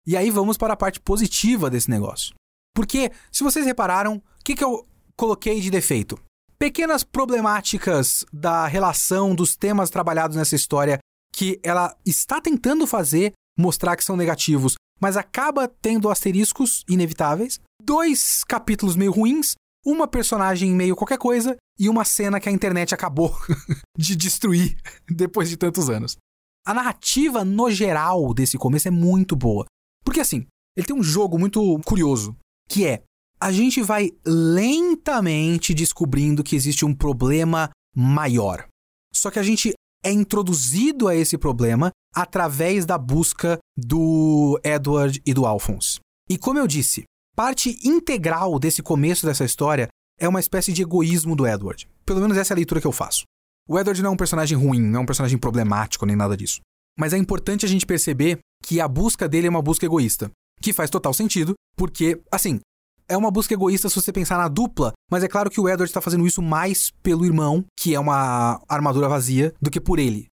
S1: E aí vamos para a parte positiva desse negócio. Porque, se vocês repararam, o que, que eu coloquei de defeito? Pequenas problemáticas da relação dos temas trabalhados nessa história que ela está tentando fazer mostrar que são negativos, mas acaba tendo asteriscos inevitáveis, dois capítulos meio ruins, uma personagem meio qualquer coisa e uma cena que a internet acabou de destruir depois de tantos anos. A narrativa no geral desse começo é muito boa. Porque assim, ele tem um jogo muito curioso, que é a gente vai lentamente descobrindo que existe um problema maior. Só que a gente é introduzido a esse problema através da busca do Edward e do Alphonse. E como eu disse, parte integral desse começo dessa história é uma espécie de egoísmo do Edward. Pelo menos essa é a leitura que eu faço. O Edward não é um personagem ruim, não é um personagem problemático nem nada disso. Mas é importante a gente perceber que a busca dele é uma busca egoísta. Que faz total sentido, porque, assim, é uma busca egoísta se você pensar na dupla, mas é claro que o Edward está fazendo isso mais pelo irmão, que é uma armadura vazia, do que por ele.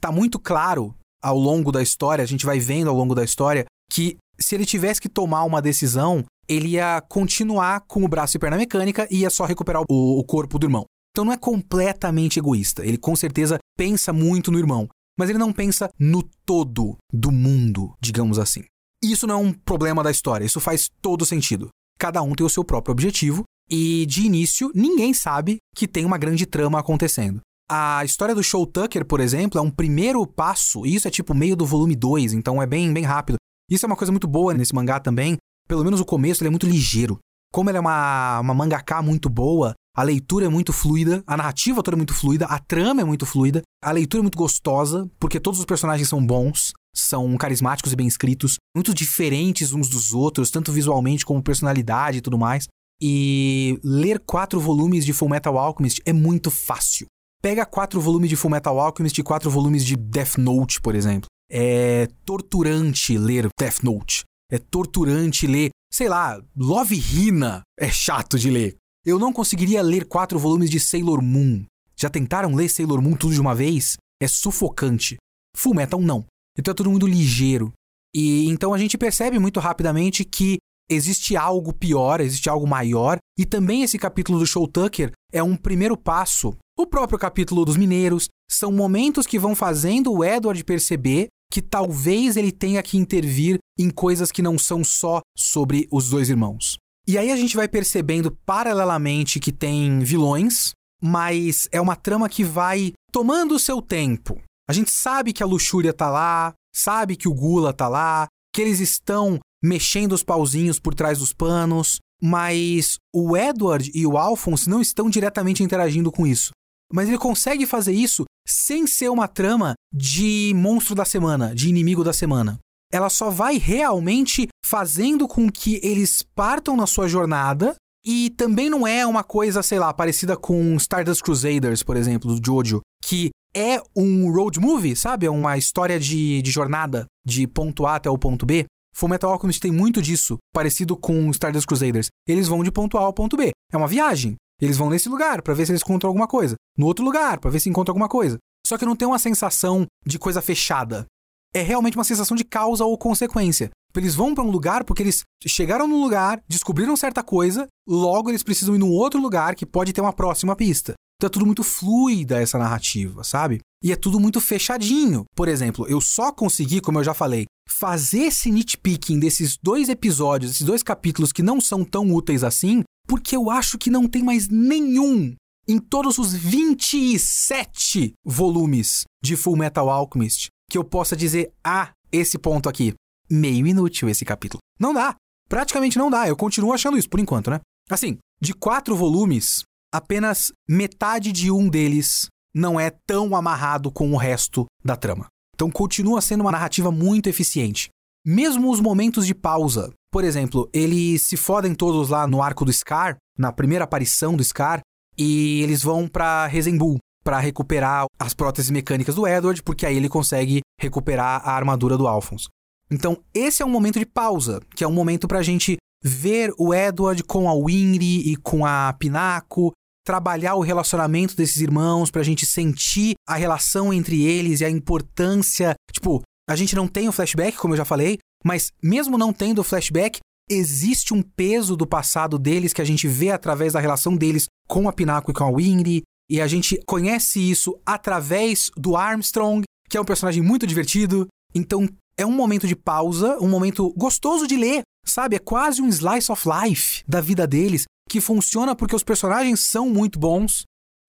S1: Tá muito claro ao longo da história, a gente vai vendo ao longo da história, que se ele tivesse que tomar uma decisão, ele ia continuar com o braço e perna mecânica e ia só recuperar o, o corpo do irmão. Então não é completamente egoísta. Ele com certeza pensa muito no irmão, mas ele não pensa no todo do mundo, digamos assim. Isso não é um problema da história, isso faz todo sentido cada um tem o seu próprio objetivo e de início ninguém sabe que tem uma grande trama acontecendo. A história do Show Tucker, por exemplo, é um primeiro passo, e isso é tipo meio do volume 2, então é bem, bem rápido. Isso é uma coisa muito boa nesse mangá também, pelo menos o começo ele é muito ligeiro. Como ele é uma, uma mangaka muito boa, a leitura é muito fluida, a narrativa toda é muito fluida, a trama é muito fluida, a leitura é muito gostosa, porque todos os personagens são bons. são carismáticos e bem escritos, muito diferentes uns dos outros, tanto visualmente como personalidade e tudo mais. E ler quatro volumes de Full Metal Alchemist é muito fácil. Pega quatro volumes de Full Metal Alchemist e quatro volumes de Death Note, por exemplo. É torturante ler Death Note. É torturante ler, sei lá, Love Hina é chato de ler. Eu não conseguiria ler quatro volumes de Sailor Moon. Já tentaram ler Sailor Moon tudo de uma vez? É sufocante. Full Metal não. Então é tudo muito ligeiro. E então a gente percebe muito rapidamente que existe algo pior, existe algo maior, e também esse capítulo do Show Tucker é um primeiro passo. O próprio capítulo dos mineiros são momentos que vão fazendo o Edward perceber que talvez ele tenha que intervir em coisas que não são só sobre os dois irmãos. E aí a gente vai percebendo paralelamente que tem vilões, mas é uma trama que vai tomando o seu tempo. A gente sabe que a luxúria tá lá, sabe que o gula tá lá, que eles estão mexendo os pauzinhos por trás dos panos, mas o Edward e o Alphonse não estão diretamente interagindo com isso. Mas ele consegue fazer isso sem ser uma trama de monstro da semana, de inimigo da semana. Ela só vai realmente fazendo com que eles partam na sua jornada e também não é uma coisa, sei lá, parecida com Stardust Crusaders, por exemplo, do Jojo, que é um road movie, sabe? É uma história de, de jornada, de ponto A até o ponto B. Fullmetal Alchemist tem muito disso, parecido com Stardust Crusaders. Eles vão de ponto A ao ponto B. É uma viagem. Eles vão nesse lugar para ver se eles encontram alguma coisa. No outro lugar para ver se encontram alguma coisa. Só que não tem uma sensação de coisa fechada. É realmente uma sensação de causa ou consequência. Eles vão para um lugar porque eles chegaram no lugar, descobriram certa coisa, logo eles precisam ir num outro lugar que pode ter uma próxima pista. Então é tudo muito fluida essa narrativa, sabe? E é tudo muito fechadinho. Por exemplo, eu só consegui, como eu já falei, fazer esse nitpicking desses dois episódios, esses dois capítulos que não são tão úteis assim, porque eu acho que não tem mais nenhum em todos os 27 volumes de Full Metal Alchemist que eu possa dizer, ah, esse ponto aqui, meio inútil esse capítulo. Não dá. Praticamente não dá. Eu continuo achando isso por enquanto, né? Assim, de quatro volumes, apenas metade de um deles não é tão amarrado com o resto da trama. Então continua sendo uma narrativa muito eficiente. Mesmo os momentos de pausa. Por exemplo, eles se fodem todos lá no arco do Scar, na primeira aparição do Scar, e eles vão para Rezenbull para recuperar as próteses mecânicas do Edward, porque aí ele consegue recuperar a armadura do Alphonse. Então, esse é um momento de pausa, que é um momento pra gente ver o Edward com a Winry e com a Pinaco, trabalhar o relacionamento desses irmãos, pra gente sentir a relação entre eles e a importância. Tipo, a gente não tem o flashback, como eu já falei, mas mesmo não tendo o flashback, existe um peso do passado deles que a gente vê através da relação deles com a Pinaco e com a Winry, e a gente conhece isso através do Armstrong, que é um personagem muito divertido. Então, é um momento de pausa, um momento gostoso de ler, sabe? É quase um slice of life da vida deles, que funciona porque os personagens são muito bons.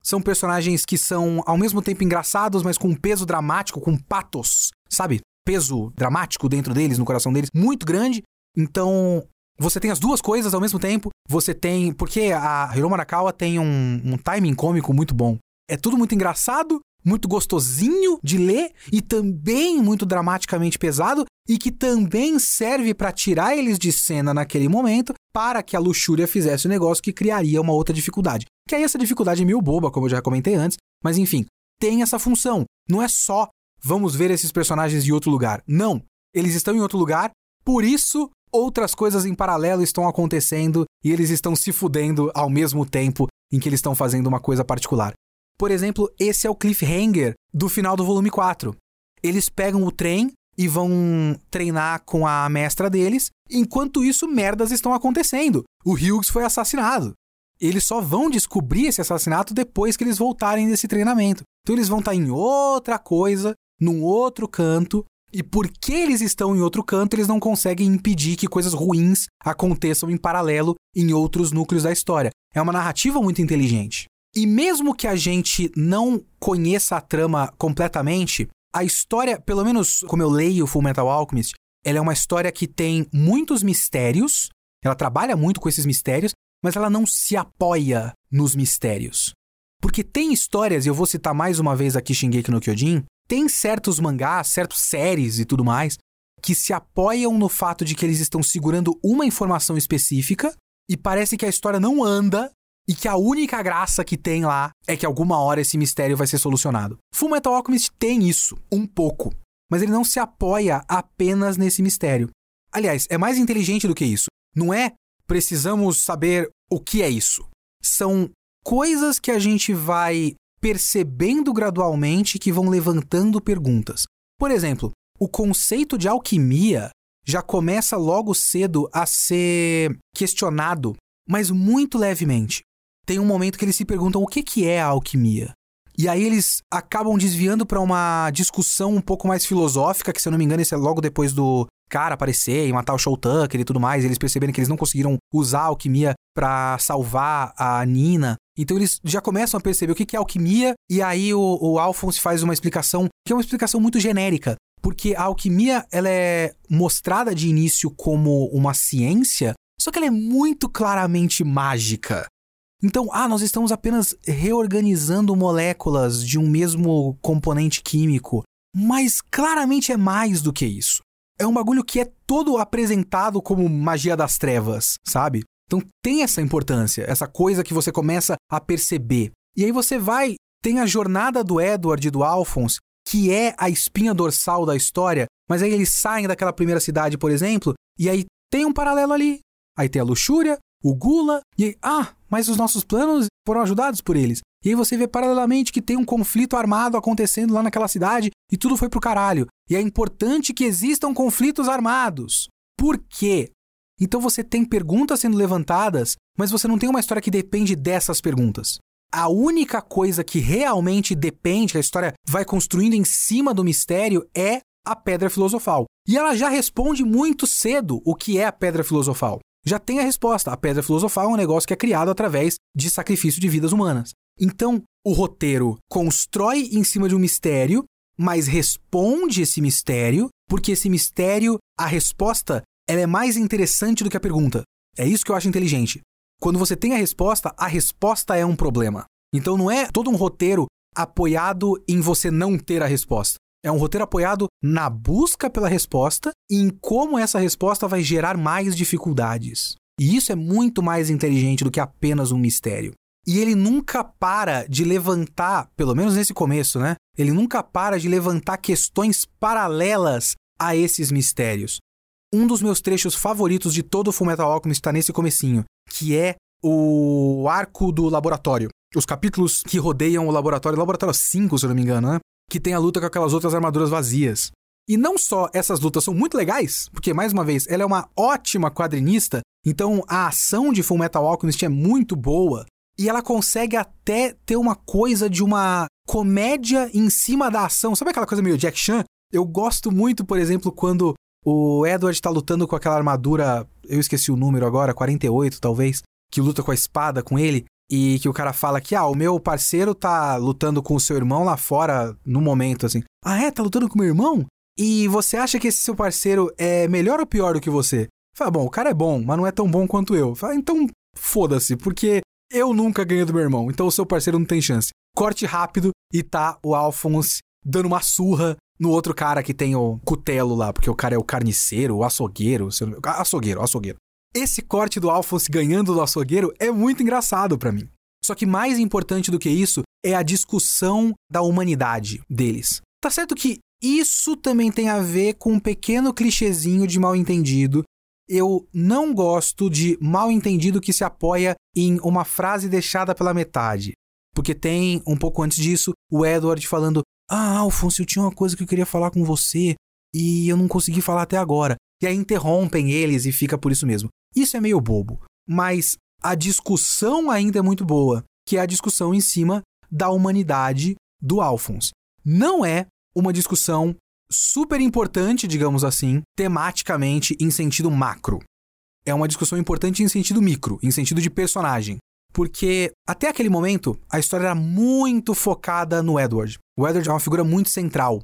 S1: São personagens que são ao mesmo tempo engraçados, mas com um peso dramático, com patos, sabe? Peso dramático dentro deles, no coração deles, muito grande. Então, você tem as duas coisas ao mesmo tempo. Você tem. Porque a Hiro Marakawa tem um, um timing cômico muito bom. É tudo muito engraçado, muito gostosinho de ler e também muito dramaticamente pesado e que também serve para tirar eles de cena naquele momento para que a luxúria fizesse o um negócio que criaria uma outra dificuldade. Que aí essa dificuldade é meio boba, como eu já comentei antes, mas enfim, tem essa função. Não é só vamos ver esses personagens em outro lugar. Não, eles estão em outro lugar, por isso outras coisas em paralelo estão acontecendo e eles estão se fudendo ao mesmo tempo em que eles estão fazendo uma coisa particular. Por exemplo, esse é o cliffhanger do final do volume 4. Eles pegam o trem e vão treinar com a mestra deles, enquanto isso merdas estão acontecendo. O Hughes foi assassinado. Eles só vão descobrir esse assassinato depois que eles voltarem desse treinamento. Então eles vão estar em outra coisa, num outro canto, e porque eles estão em outro canto, eles não conseguem impedir que coisas ruins aconteçam em paralelo em outros núcleos da história. É uma narrativa muito inteligente. E mesmo que a gente não conheça a trama completamente, a história, pelo menos como eu leio Full Metal Alchemist, ela é uma história que tem muitos mistérios, ela trabalha muito com esses mistérios, mas ela não se apoia nos mistérios. Porque tem histórias, e eu vou citar mais uma vez aqui Shingeki no Kyojin, tem certos mangás, certas séries e tudo mais, que se apoiam no fato de que eles estão segurando uma informação específica e parece que a história não anda e que a única graça que tem lá é que alguma hora esse mistério vai ser solucionado. Full Metal Alchemist tem isso, um pouco, mas ele não se apoia apenas nesse mistério. Aliás, é mais inteligente do que isso. Não é precisamos saber o que é isso. São coisas que a gente vai percebendo gradualmente que vão levantando perguntas. Por exemplo, o conceito de alquimia já começa logo cedo a ser questionado, mas muito levemente. Tem um momento que eles se perguntam o que, que é a alquimia. E aí eles acabam desviando para uma discussão um pouco mais filosófica, que se eu não me engano, isso é logo depois do cara aparecer e matar o Show Tucker e tudo mais, eles perceberem que eles não conseguiram usar a alquimia para salvar a Nina. Então eles já começam a perceber o que é alquimia, e aí o, o Alphonse faz uma explicação que é uma explicação muito genérica. Porque a alquimia ela é mostrada de início como uma ciência, só que ela é muito claramente mágica. Então, ah, nós estamos apenas reorganizando moléculas de um mesmo componente químico, mas claramente é mais do que isso. É um bagulho que é todo apresentado como magia das trevas, sabe? Então tem essa importância, essa coisa que você começa a perceber. E aí você vai, tem a jornada do Edward e do Alphonse, que é a espinha dorsal da história, mas aí eles saem daquela primeira cidade, por exemplo, e aí tem um paralelo ali. Aí tem a luxúria, o gula, e aí, ah, mas os nossos planos foram ajudados por eles. E aí você vê paralelamente que tem um conflito armado acontecendo lá naquela cidade e tudo foi pro caralho. E é importante que existam conflitos armados. Por quê? Então você tem perguntas sendo levantadas, mas você não tem uma história que depende dessas perguntas. A única coisa que realmente depende, que a história vai construindo em cima do mistério, é a pedra filosofal. E ela já responde muito cedo o que é a pedra filosofal. Já tem a resposta. A pedra filosofal é um negócio que é criado através de sacrifício de vidas humanas. Então, o roteiro constrói em cima de um mistério, mas responde esse mistério, porque esse mistério, a resposta ela é mais interessante do que a pergunta. É isso que eu acho inteligente. Quando você tem a resposta, a resposta é um problema. Então não é todo um roteiro apoiado em você não ter a resposta. É um roteiro apoiado na busca pela resposta e em como essa resposta vai gerar mais dificuldades. E isso é muito mais inteligente do que apenas um mistério. E ele nunca para de levantar, pelo menos nesse começo, né? Ele nunca para de levantar questões paralelas a esses mistérios. Um dos meus trechos favoritos de todo o Fullmetal Alchemist está nesse comecinho, que é o arco do laboratório. Os capítulos que rodeiam o laboratório, laboratório 5, se eu não me engano, né? Que tem a luta com aquelas outras armaduras vazias. E não só essas lutas são muito legais, porque, mais uma vez, ela é uma ótima quadrinista, então a ação de Fullmetal Alchemist é muito boa, e ela consegue até ter uma coisa de uma comédia em cima da ação. Sabe aquela coisa meio Jack Chan? Eu gosto muito, por exemplo, quando o Edward tá lutando com aquela armadura, eu esqueci o número agora, 48 talvez, que luta com a espada com ele. E que o cara fala que, ah, o meu parceiro tá lutando com o seu irmão lá fora no momento, assim. Ah, é? Tá lutando com o meu irmão? E você acha que esse seu parceiro é melhor ou pior do que você? Fala, bom, o cara é bom, mas não é tão bom quanto eu. Fala, então foda-se, porque eu nunca ganhei do meu irmão, então o seu parceiro não tem chance. Corte rápido e tá o Alphonse dando uma surra no outro cara que tem o cutelo lá, porque o cara é o carniceiro, o açougueiro, açougueiro, açougueiro. Esse corte do Alphonse ganhando do açougueiro é muito engraçado para mim. Só que mais importante do que isso é a discussão da humanidade deles. Tá certo que isso também tem a ver com um pequeno clichêzinho de mal entendido. Eu não gosto de mal entendido que se apoia em uma frase deixada pela metade. Porque tem, um pouco antes disso, o Edward falando: ah, Alfonso, eu tinha uma coisa que eu queria falar com você e eu não consegui falar até agora. E aí interrompem eles e fica por isso mesmo. Isso é meio bobo, mas a discussão ainda é muito boa, que é a discussão em cima da humanidade do Alphonse. Não é uma discussão super importante, digamos assim, tematicamente em sentido macro. É uma discussão importante em sentido micro, em sentido de personagem. Porque até aquele momento a história era muito focada no Edward. O Edward é uma figura muito central.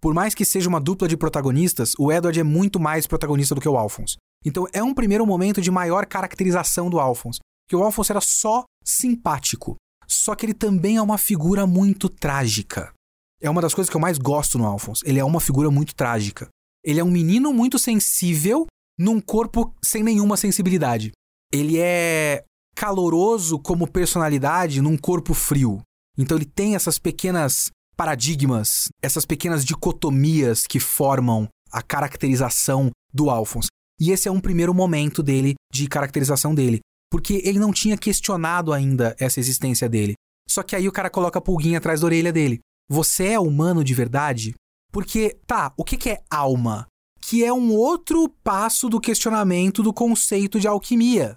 S1: Por mais que seja uma dupla de protagonistas, o Edward é muito mais protagonista do que o Alphonse. Então é um primeiro momento de maior caracterização do Alphonse. Que o Alphonse era só simpático. Só que ele também é uma figura muito trágica. é uma das coisas que eu mais gosto no Alphonse. Ele é uma figura muito trágica. Ele é um menino muito sensível num corpo sem nenhuma sensibilidade. Ele é caloroso como personalidade num corpo frio. Então ele tem essas pequenas paradigmas, essas pequenas dicotomias que formam a caracterização do Alphonse. E esse é um primeiro momento dele de caracterização dele, porque ele não tinha questionado ainda essa existência dele. Só que aí o cara coloca a pulguinha atrás da orelha dele. Você é humano de verdade? Porque, tá, o que é alma? Que é um outro passo do questionamento do conceito de alquimia.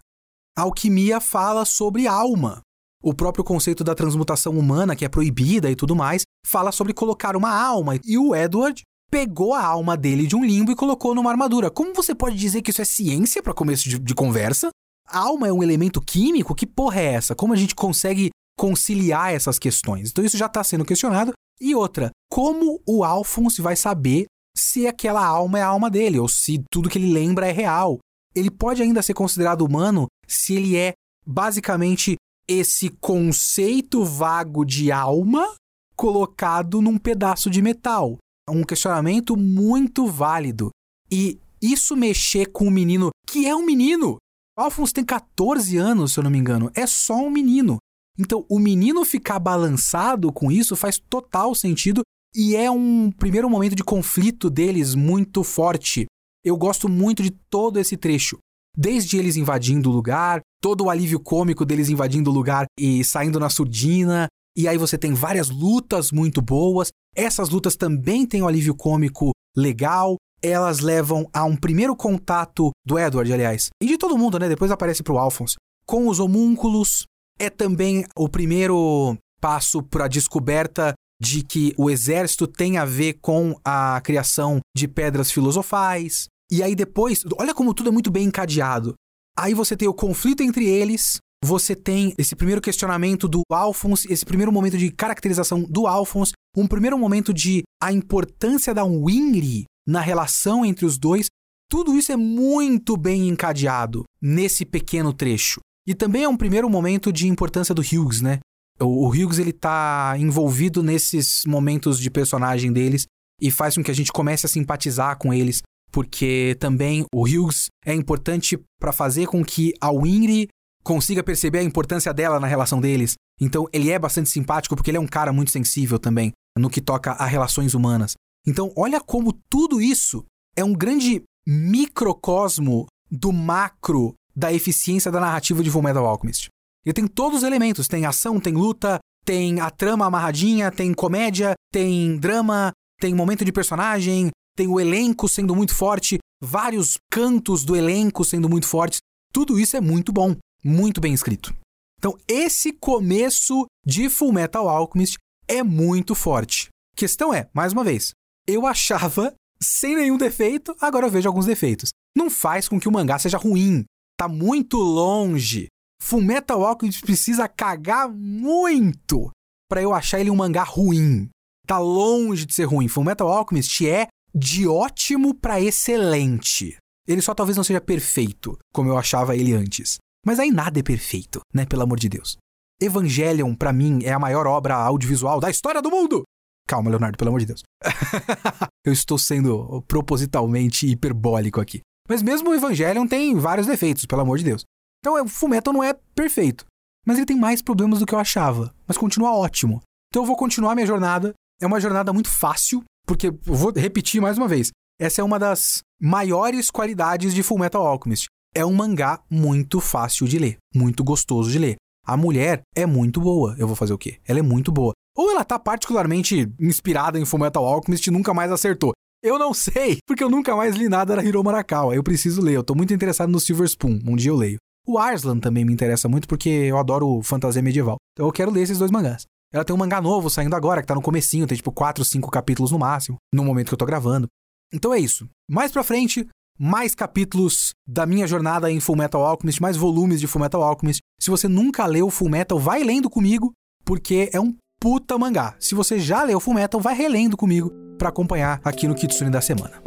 S1: Alquimia fala sobre alma. O próprio conceito da transmutação humana, que é proibida e tudo mais, fala sobre colocar uma alma. E o Edward pegou a alma dele de um limbo e colocou numa armadura. Como você pode dizer que isso é ciência para começo de, de conversa? Alma é um elemento químico? Que porra é essa? Como a gente consegue conciliar essas questões? Então isso já está sendo questionado. E outra, como o Alphonse vai saber se aquela alma é a alma dele ou se tudo que ele lembra é real? Ele pode ainda ser considerado humano se ele é basicamente esse conceito vago de alma colocado num pedaço de metal um questionamento muito válido. E isso mexer com um menino que é um menino. O Alphonse tem 14 anos, se eu não me engano. É só um menino. Então, o menino ficar balançado com isso faz total sentido e é um primeiro momento de conflito deles muito forte. Eu gosto muito de todo esse trecho. Desde eles invadindo o lugar, todo o alívio cômico deles invadindo o lugar e saindo na surdina, e aí você tem várias lutas muito boas. Essas lutas também têm um alívio cômico legal. Elas levam a um primeiro contato do Edward, aliás, e de todo mundo, né? Depois aparece pro Alphonse, com os homúnculos. É também o primeiro passo para a descoberta de que o exército tem a ver com a criação de pedras filosofais. E aí depois, olha como tudo é muito bem encadeado. Aí você tem o conflito entre eles, você tem esse primeiro questionamento do Alphonse, esse primeiro momento de caracterização do Alphonse, um primeiro momento de a importância da Winry na relação entre os dois. Tudo isso é muito bem encadeado nesse pequeno trecho. E também é um primeiro momento de importância do Hughes, né? O, Hughes ele tá envolvido nesses momentos de personagem deles e faz com que a gente comece a simpatizar com eles, porque também o Hughes é importante para fazer com que a Winry consiga perceber a importância dela na relação deles. Então ele é bastante simpático porque ele é um cara muito sensível também no que toca a relações humanas. Então olha como tudo isso é um grande microcosmo do macro da eficiência da narrativa de Fullmetal Alchemist. Ele tem todos os elementos, tem ação, tem luta, tem a trama amarradinha, tem comédia, tem drama, tem momento de personagem, tem o elenco sendo muito forte, vários cantos do elenco sendo muito fortes. Tudo isso é muito bom muito bem escrito. Então, esse começo de Full Metal Alchemist é muito forte. Questão é, mais uma vez, eu achava sem nenhum defeito, agora eu vejo alguns defeitos. Não faz com que o mangá seja ruim. Tá muito longe. Full Metal Alchemist precisa cagar muito para eu achar ele um mangá ruim. Tá longe de ser ruim. Full Metal Alchemist é de ótimo para excelente. Ele só talvez não seja perfeito, como eu achava ele antes. Mas aí nada é perfeito, né? Pelo amor de Deus. Evangelion, para mim, é a maior obra audiovisual da história do mundo! Calma, Leonardo, pelo amor de Deus. Eu estou sendo propositalmente hiperbólico aqui. Mas mesmo o Evangelion tem vários defeitos, pelo amor de Deus. Então, o Fullmetal não é perfeito. Mas ele tem mais problemas do que eu achava. Mas continua ótimo. Então eu vou continuar minha jornada. É uma jornada muito fácil, porque eu vou repetir mais uma vez. Essa é uma das maiores qualidades de Fullmetal Alchemist é um mangá muito fácil de ler, muito gostoso de ler. A mulher é muito boa. Eu vou fazer o quê? Ela é muito boa. Ou ela tá particularmente inspirada em Fullmetal Alchemist e nunca mais acertou. Eu não sei, porque eu nunca mais li nada da Hiro Marakawa. Eu preciso ler. Eu tô muito interessado no Silver Spoon. Um dia eu leio. O Arslan também me interessa muito porque eu adoro fantasia medieval. Então eu quero ler esses dois mangás. Ela tem um mangá novo saindo agora, que tá no comecinho, tem tipo 4, 5 capítulos no máximo, no momento que eu tô gravando. Então é isso. Mais pra frente, mais capítulos da minha jornada em Fullmetal Alchemist, mais volumes de Fullmetal Alchemist. Se você nunca leu Fullmetal, vai lendo comigo, porque é um puta mangá. Se você já leu Fullmetal, vai relendo comigo para acompanhar aqui no Kitsune da semana.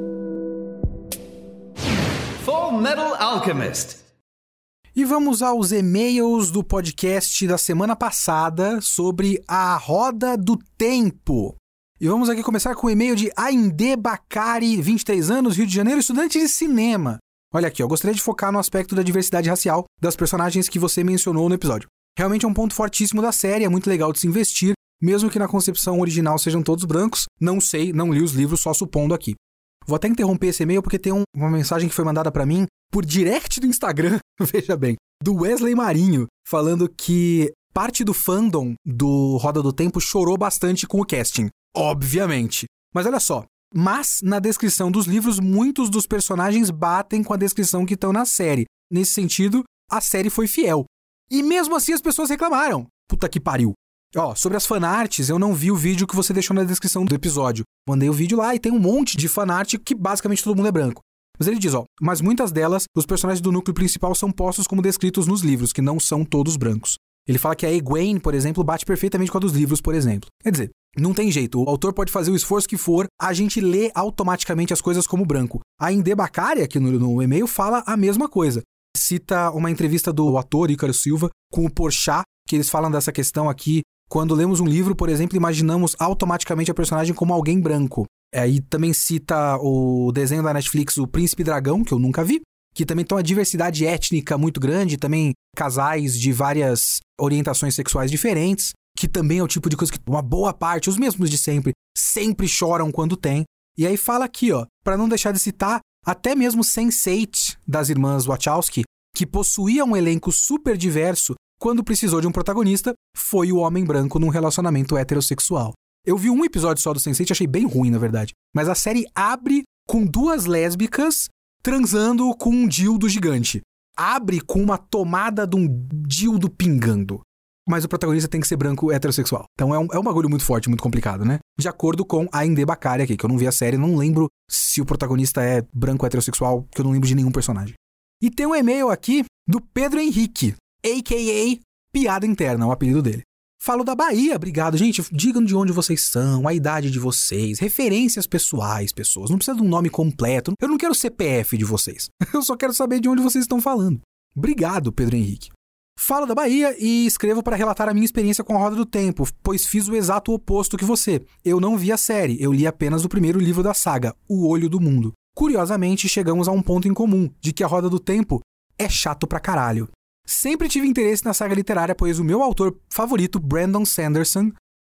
S2: Full Metal Alchemist.
S1: E vamos aos e-mails do podcast da semana passada sobre a roda do tempo. E vamos aqui começar com o e-mail de Ainde Bacari, 23 anos, Rio de Janeiro, estudante de cinema. Olha aqui, eu gostaria de focar no aspecto da diversidade racial das personagens que você mencionou no episódio. Realmente é um ponto fortíssimo da série, é muito legal de se investir, mesmo que na concepção original sejam todos brancos. Não sei, não li os livros, só supondo aqui. Vou até interromper esse e-mail porque tem um, uma mensagem que foi mandada para mim por direct do Instagram, veja bem, do Wesley Marinho, falando que parte do fandom do Roda do Tempo chorou bastante com o casting. Obviamente. Mas olha só, mas na descrição dos livros, muitos dos personagens batem com a descrição que estão na série. Nesse sentido, a série foi fiel. E mesmo assim as pessoas reclamaram. Puta que pariu. Ó, sobre as fanarts, eu não vi o vídeo que você deixou na descrição do episódio. Mandei o vídeo lá e tem um monte de fanart que basicamente todo mundo é branco. Mas ele diz, ó, mas muitas delas, os personagens do núcleo principal são postos como descritos nos livros, que não são todos brancos. Ele fala que a Egwene, por exemplo, bate perfeitamente com a dos livros, por exemplo. Quer dizer, não tem jeito, o autor pode fazer o esforço que for, a gente lê automaticamente as coisas como branco. A Inde Bacari, aqui no, no e-mail, fala a mesma coisa. Cita uma entrevista do ator Ícaro Silva com o Porchat, que eles falam dessa questão aqui. Quando lemos um livro, por exemplo, imaginamos automaticamente a personagem como alguém branco. Aí também cita o desenho da Netflix, O Príncipe Dragão, que eu nunca vi, que também tem uma diversidade étnica muito grande, também casais de várias orientações sexuais diferentes que também é o tipo de coisa que uma boa parte, os mesmos de sempre, sempre choram quando tem. E aí fala aqui, ó, para não deixar de citar, até mesmo Sense8 das irmãs Wachowski, que possuía um elenco super diverso, quando precisou de um protagonista, foi o homem branco num relacionamento heterossexual. Eu vi um episódio só do Sense8 achei bem ruim, na verdade. Mas a série abre com duas lésbicas transando com um dildo gigante. Abre com uma tomada de um dildo pingando mas o protagonista tem que ser branco heterossexual. Então é um, é um bagulho muito forte, muito complicado, né? De acordo com a Inde Bakari aqui, que eu não vi a série, não lembro se o protagonista é branco heterossexual, que eu não lembro de nenhum personagem. E tem um e-mail aqui do Pedro Henrique, a.k.a. Piada Interna, o apelido dele. Falo da Bahia, obrigado. Gente, digam de onde vocês são, a idade de vocês, referências pessoais, pessoas. Não precisa de um nome completo. Eu não quero CPF de vocês. Eu só quero saber de onde vocês estão falando. Obrigado, Pedro Henrique. Falo da Bahia e escrevo para relatar a minha experiência com a Roda do Tempo, pois fiz o exato oposto que você. Eu não vi a série, eu li apenas o primeiro livro da saga, O Olho do Mundo. Curiosamente, chegamos a um ponto em comum, de que a Roda do Tempo é chato pra caralho. Sempre tive interesse na saga literária, pois o meu autor favorito, Brandon Sanderson,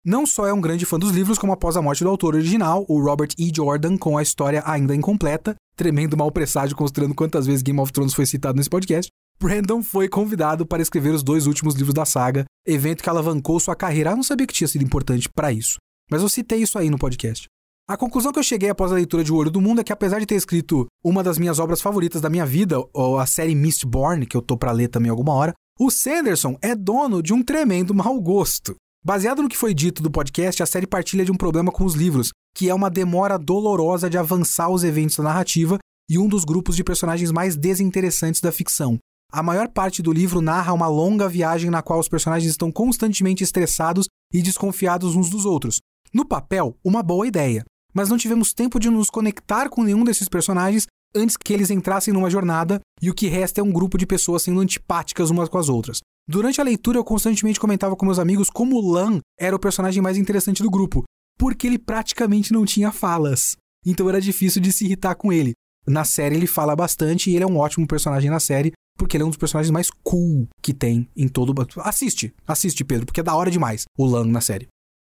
S1: não só é um grande fã dos livros, como após a morte do autor original, o Robert E. Jordan, com a história ainda incompleta, tremendo mal presságio considerando quantas vezes Game of Thrones foi citado nesse podcast, Brandon foi convidado para escrever os dois últimos livros da saga, evento que alavancou sua carreira. Eu não sabia que tinha sido importante para isso, mas eu citei isso aí no podcast. A conclusão que eu cheguei após a leitura de O Olho do Mundo é que, apesar de ter escrito uma das minhas obras favoritas da minha vida, ou a série Mistborn, que eu tô para ler também alguma hora, o Sanderson é dono de um tremendo mau gosto. Baseado no que foi dito do podcast, a série partilha de um problema com os livros, que é uma demora dolorosa de avançar os eventos da narrativa e um dos grupos de personagens mais desinteressantes da ficção, a maior parte do livro narra uma longa viagem na qual os personagens estão constantemente estressados e desconfiados uns dos outros. No papel, uma boa ideia, mas não tivemos tempo de nos conectar com nenhum desses personagens antes que eles entrassem numa jornada e o que resta é um grupo de pessoas sendo antipáticas umas com as outras. Durante a leitura, eu constantemente comentava com meus amigos como Lan era o personagem mais interessante do grupo, porque ele praticamente não tinha falas. Então era difícil de se irritar com ele. Na série ele fala bastante e ele é um ótimo personagem na série, porque ele é um dos personagens mais cool que tem em todo o. Assiste, assiste, Pedro, porque é da hora demais o Lang na série.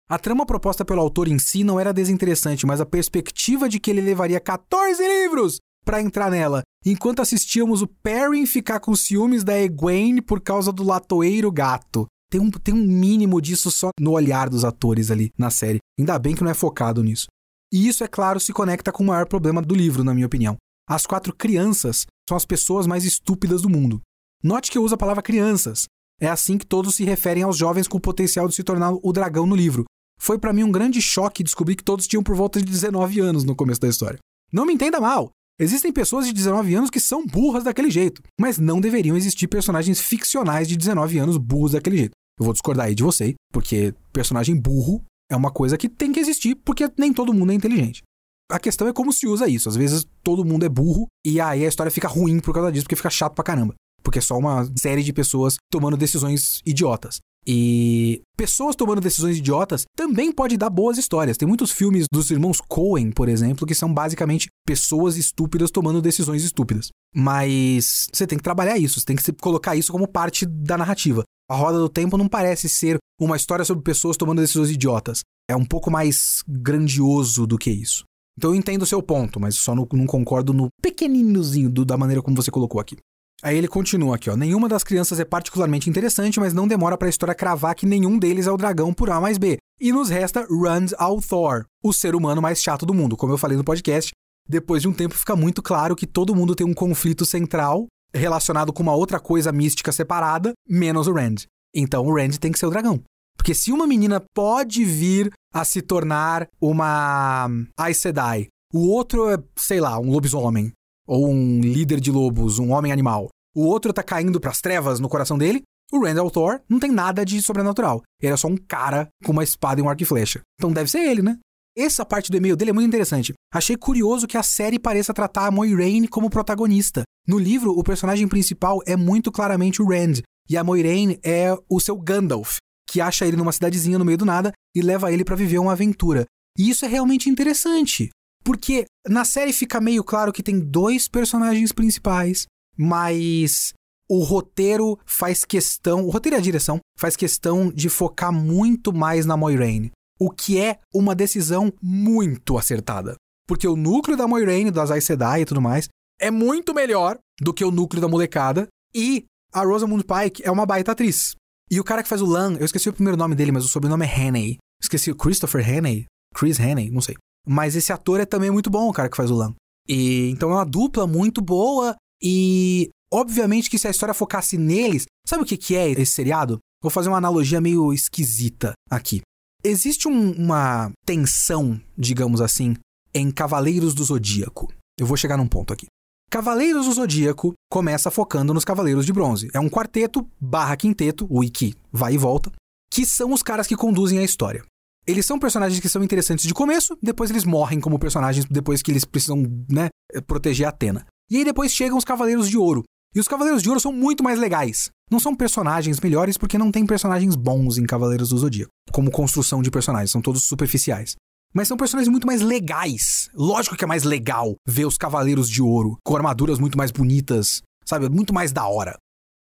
S1: A trama proposta pelo autor em si não era desinteressante, mas a perspectiva de que ele levaria 14 livros para entrar nela, enquanto assistíamos o Perrin ficar com ciúmes da Egwene por causa do latoeiro gato. Tem um, tem um mínimo disso só no olhar dos atores ali na série. Ainda bem que não é focado nisso. E isso, é claro, se conecta com o maior problema do livro, na minha opinião. As quatro crianças são as pessoas mais estúpidas do mundo. Note que eu uso a palavra crianças. É assim que todos se referem aos jovens com o potencial de se tornar o dragão no livro. Foi para mim um grande choque descobrir que todos tinham por volta de 19 anos no começo da história. Não me entenda mal. Existem pessoas de 19 anos que são burras daquele jeito, mas não deveriam existir personagens ficcionais de 19 anos burros daquele jeito. Eu vou discordar aí de você, porque personagem burro é uma coisa que tem que existir, porque nem todo mundo é inteligente. A questão é como se usa isso. Às vezes todo mundo é burro e aí a história fica ruim por causa disso, porque fica chato pra caramba. Porque é só uma série de pessoas tomando decisões idiotas. E pessoas tomando decisões idiotas também pode dar boas histórias. Tem muitos filmes dos irmãos Coen, por exemplo, que são basicamente pessoas estúpidas tomando decisões estúpidas. Mas você tem que trabalhar isso, você tem que colocar isso como parte da narrativa. A Roda do Tempo não parece ser uma história sobre pessoas tomando decisões idiotas. É um pouco mais grandioso do que isso. Então eu entendo o seu ponto, mas só não, não concordo no pequeninozinho do, da maneira como você colocou aqui. Aí ele continua aqui, ó. Nenhuma das crianças é particularmente interessante, mas não demora para a história cravar que nenhum deles é o dragão por A mais B. E nos resta Rand Althor, o ser humano mais chato do mundo. Como eu falei no podcast, depois de um tempo fica muito claro que todo mundo tem um conflito central relacionado com uma outra coisa mística separada, menos o Rand. Então o Rand tem que ser o dragão. Porque se uma menina pode vir a se tornar uma Aes Sedai, o outro é, sei lá, um lobisomem, ou um líder de lobos, um homem animal, o outro tá caindo pras trevas no coração dele, o Randall Thor não tem nada de sobrenatural. Ele é só um cara com uma espada e um arco e flecha. Então deve ser ele, né? Essa parte do e-mail dele é muito interessante. Achei curioso que a série pareça tratar a Moiraine como protagonista. No livro, o personagem principal é muito claramente o Rand, e a Moiraine é o seu Gandalf, que acha ele numa cidadezinha no meio do nada e leva ele para viver uma aventura. E isso é realmente interessante, porque na série fica meio claro que tem dois personagens principais, mas o roteiro faz questão, o roteiro e a direção faz questão de focar muito mais na Moiraine, o que é uma decisão muito acertada. Porque o núcleo da Moiraine, das Aes Sedai e tudo mais, é muito melhor do que o núcleo da molecada e a Rosamund Pike é uma baita atriz. E o cara que faz o Lan, eu esqueci o primeiro nome dele, mas o sobrenome é Hannay. Esqueci Christopher Hannay, Chris Hannay, não sei. Mas esse ator é também muito bom, o cara que faz o Lan. E então é uma dupla muito boa e obviamente que se a história focasse neles, sabe o que que é esse seriado? Vou fazer uma analogia meio esquisita aqui. Existe um, uma tensão, digamos assim, em Cavaleiros do Zodíaco. Eu vou chegar num ponto aqui. Cavaleiros do Zodíaco começa focando nos Cavaleiros de Bronze. É um quarteto barra quinteto, o Iki vai e volta, que são os caras que conduzem a história. Eles são personagens que são interessantes de começo, depois eles morrem como personagens depois que eles precisam, né, proteger a Atena. E aí depois chegam os Cavaleiros de Ouro. E os Cavaleiros de Ouro são muito mais legais. Não são personagens melhores porque não tem personagens bons em Cavaleiros do Zodíaco, como construção de personagens, são todos superficiais. Mas são personagens muito mais legais. Lógico que é mais legal ver os Cavaleiros de Ouro com armaduras muito mais bonitas, sabe? Muito mais da hora.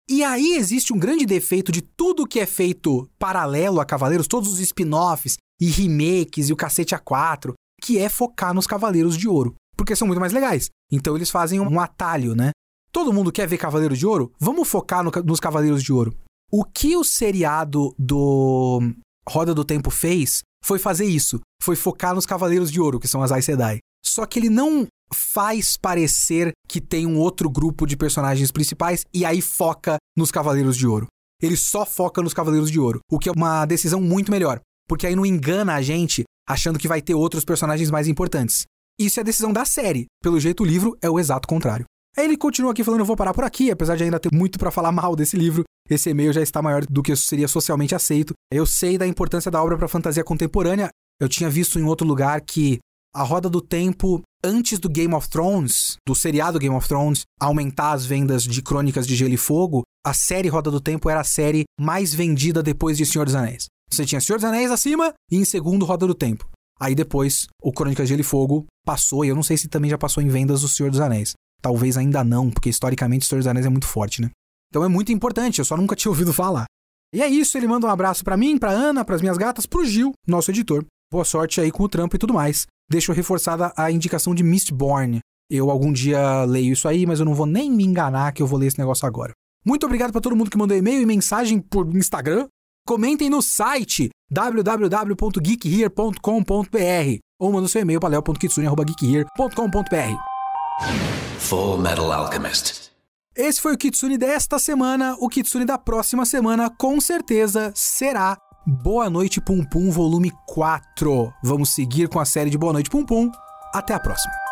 S1: E aí existe um grande defeito de tudo que é feito paralelo a Cavaleiros, todos os spin-offs e remakes e o cacete A4, que é focar nos Cavaleiros de Ouro, porque são muito mais legais. Então eles fazem um atalho, né? Todo mundo quer ver Cavaleiros de Ouro? Vamos focar no, nos Cavaleiros de Ouro. O que o seriado do Roda do Tempo fez foi fazer isso. Foi focar nos Cavaleiros de Ouro, que são as Aes Sedai. Só que ele não faz parecer que tem um outro grupo de personagens principais e aí foca nos Cavaleiros de Ouro. Ele só foca nos Cavaleiros de Ouro, o que é uma decisão muito melhor, porque aí não engana a gente achando que vai ter outros personagens mais importantes. Isso é a decisão da série. Pelo jeito, o livro é o exato contrário. Aí ele continua aqui falando: eu vou parar por aqui, apesar de ainda ter muito para falar mal desse livro. Esse e-mail já está maior do que seria socialmente aceito. Eu sei da importância da obra para a fantasia contemporânea. Eu tinha visto em outro lugar que a Roda do Tempo, antes do Game of Thrones, do seriado Game of Thrones, aumentar as vendas de Crônicas de Gelo e Fogo, a série Roda do Tempo era a série mais vendida depois de Senhor dos Anéis. Você tinha Senhor dos Anéis acima e em segundo Roda do Tempo. Aí depois o Crônicas de Gelo e Fogo passou, e eu não sei se também já passou em vendas o Senhor dos Anéis. Talvez ainda não, porque historicamente o Senhor dos Anéis é muito forte, né? Então é muito importante, eu só nunca tinha ouvido falar. E é isso, ele manda um abraço para mim, para Ana, para as minhas gatas, pro Gil, nosso editor. Boa sorte aí com o trampo e tudo mais. Deixo reforçada a indicação de Mistborn. Eu algum dia leio isso aí, mas eu não vou nem me enganar que eu vou ler esse negócio agora. Muito obrigado para todo mundo que mandou e-mail e mensagem por Instagram. Comentem no site www.geekhere.com.br ou manda seu e-mail para leo.kitsune.geekhere.com.br.
S2: Full Metal Alchemist.
S1: Esse foi o Kitsune desta semana. O Kitsune da próxima semana, com certeza, será Boa Noite Pum Pum, volume 4. Vamos seguir com a série de Boa Noite Pum Pum. Até a próxima.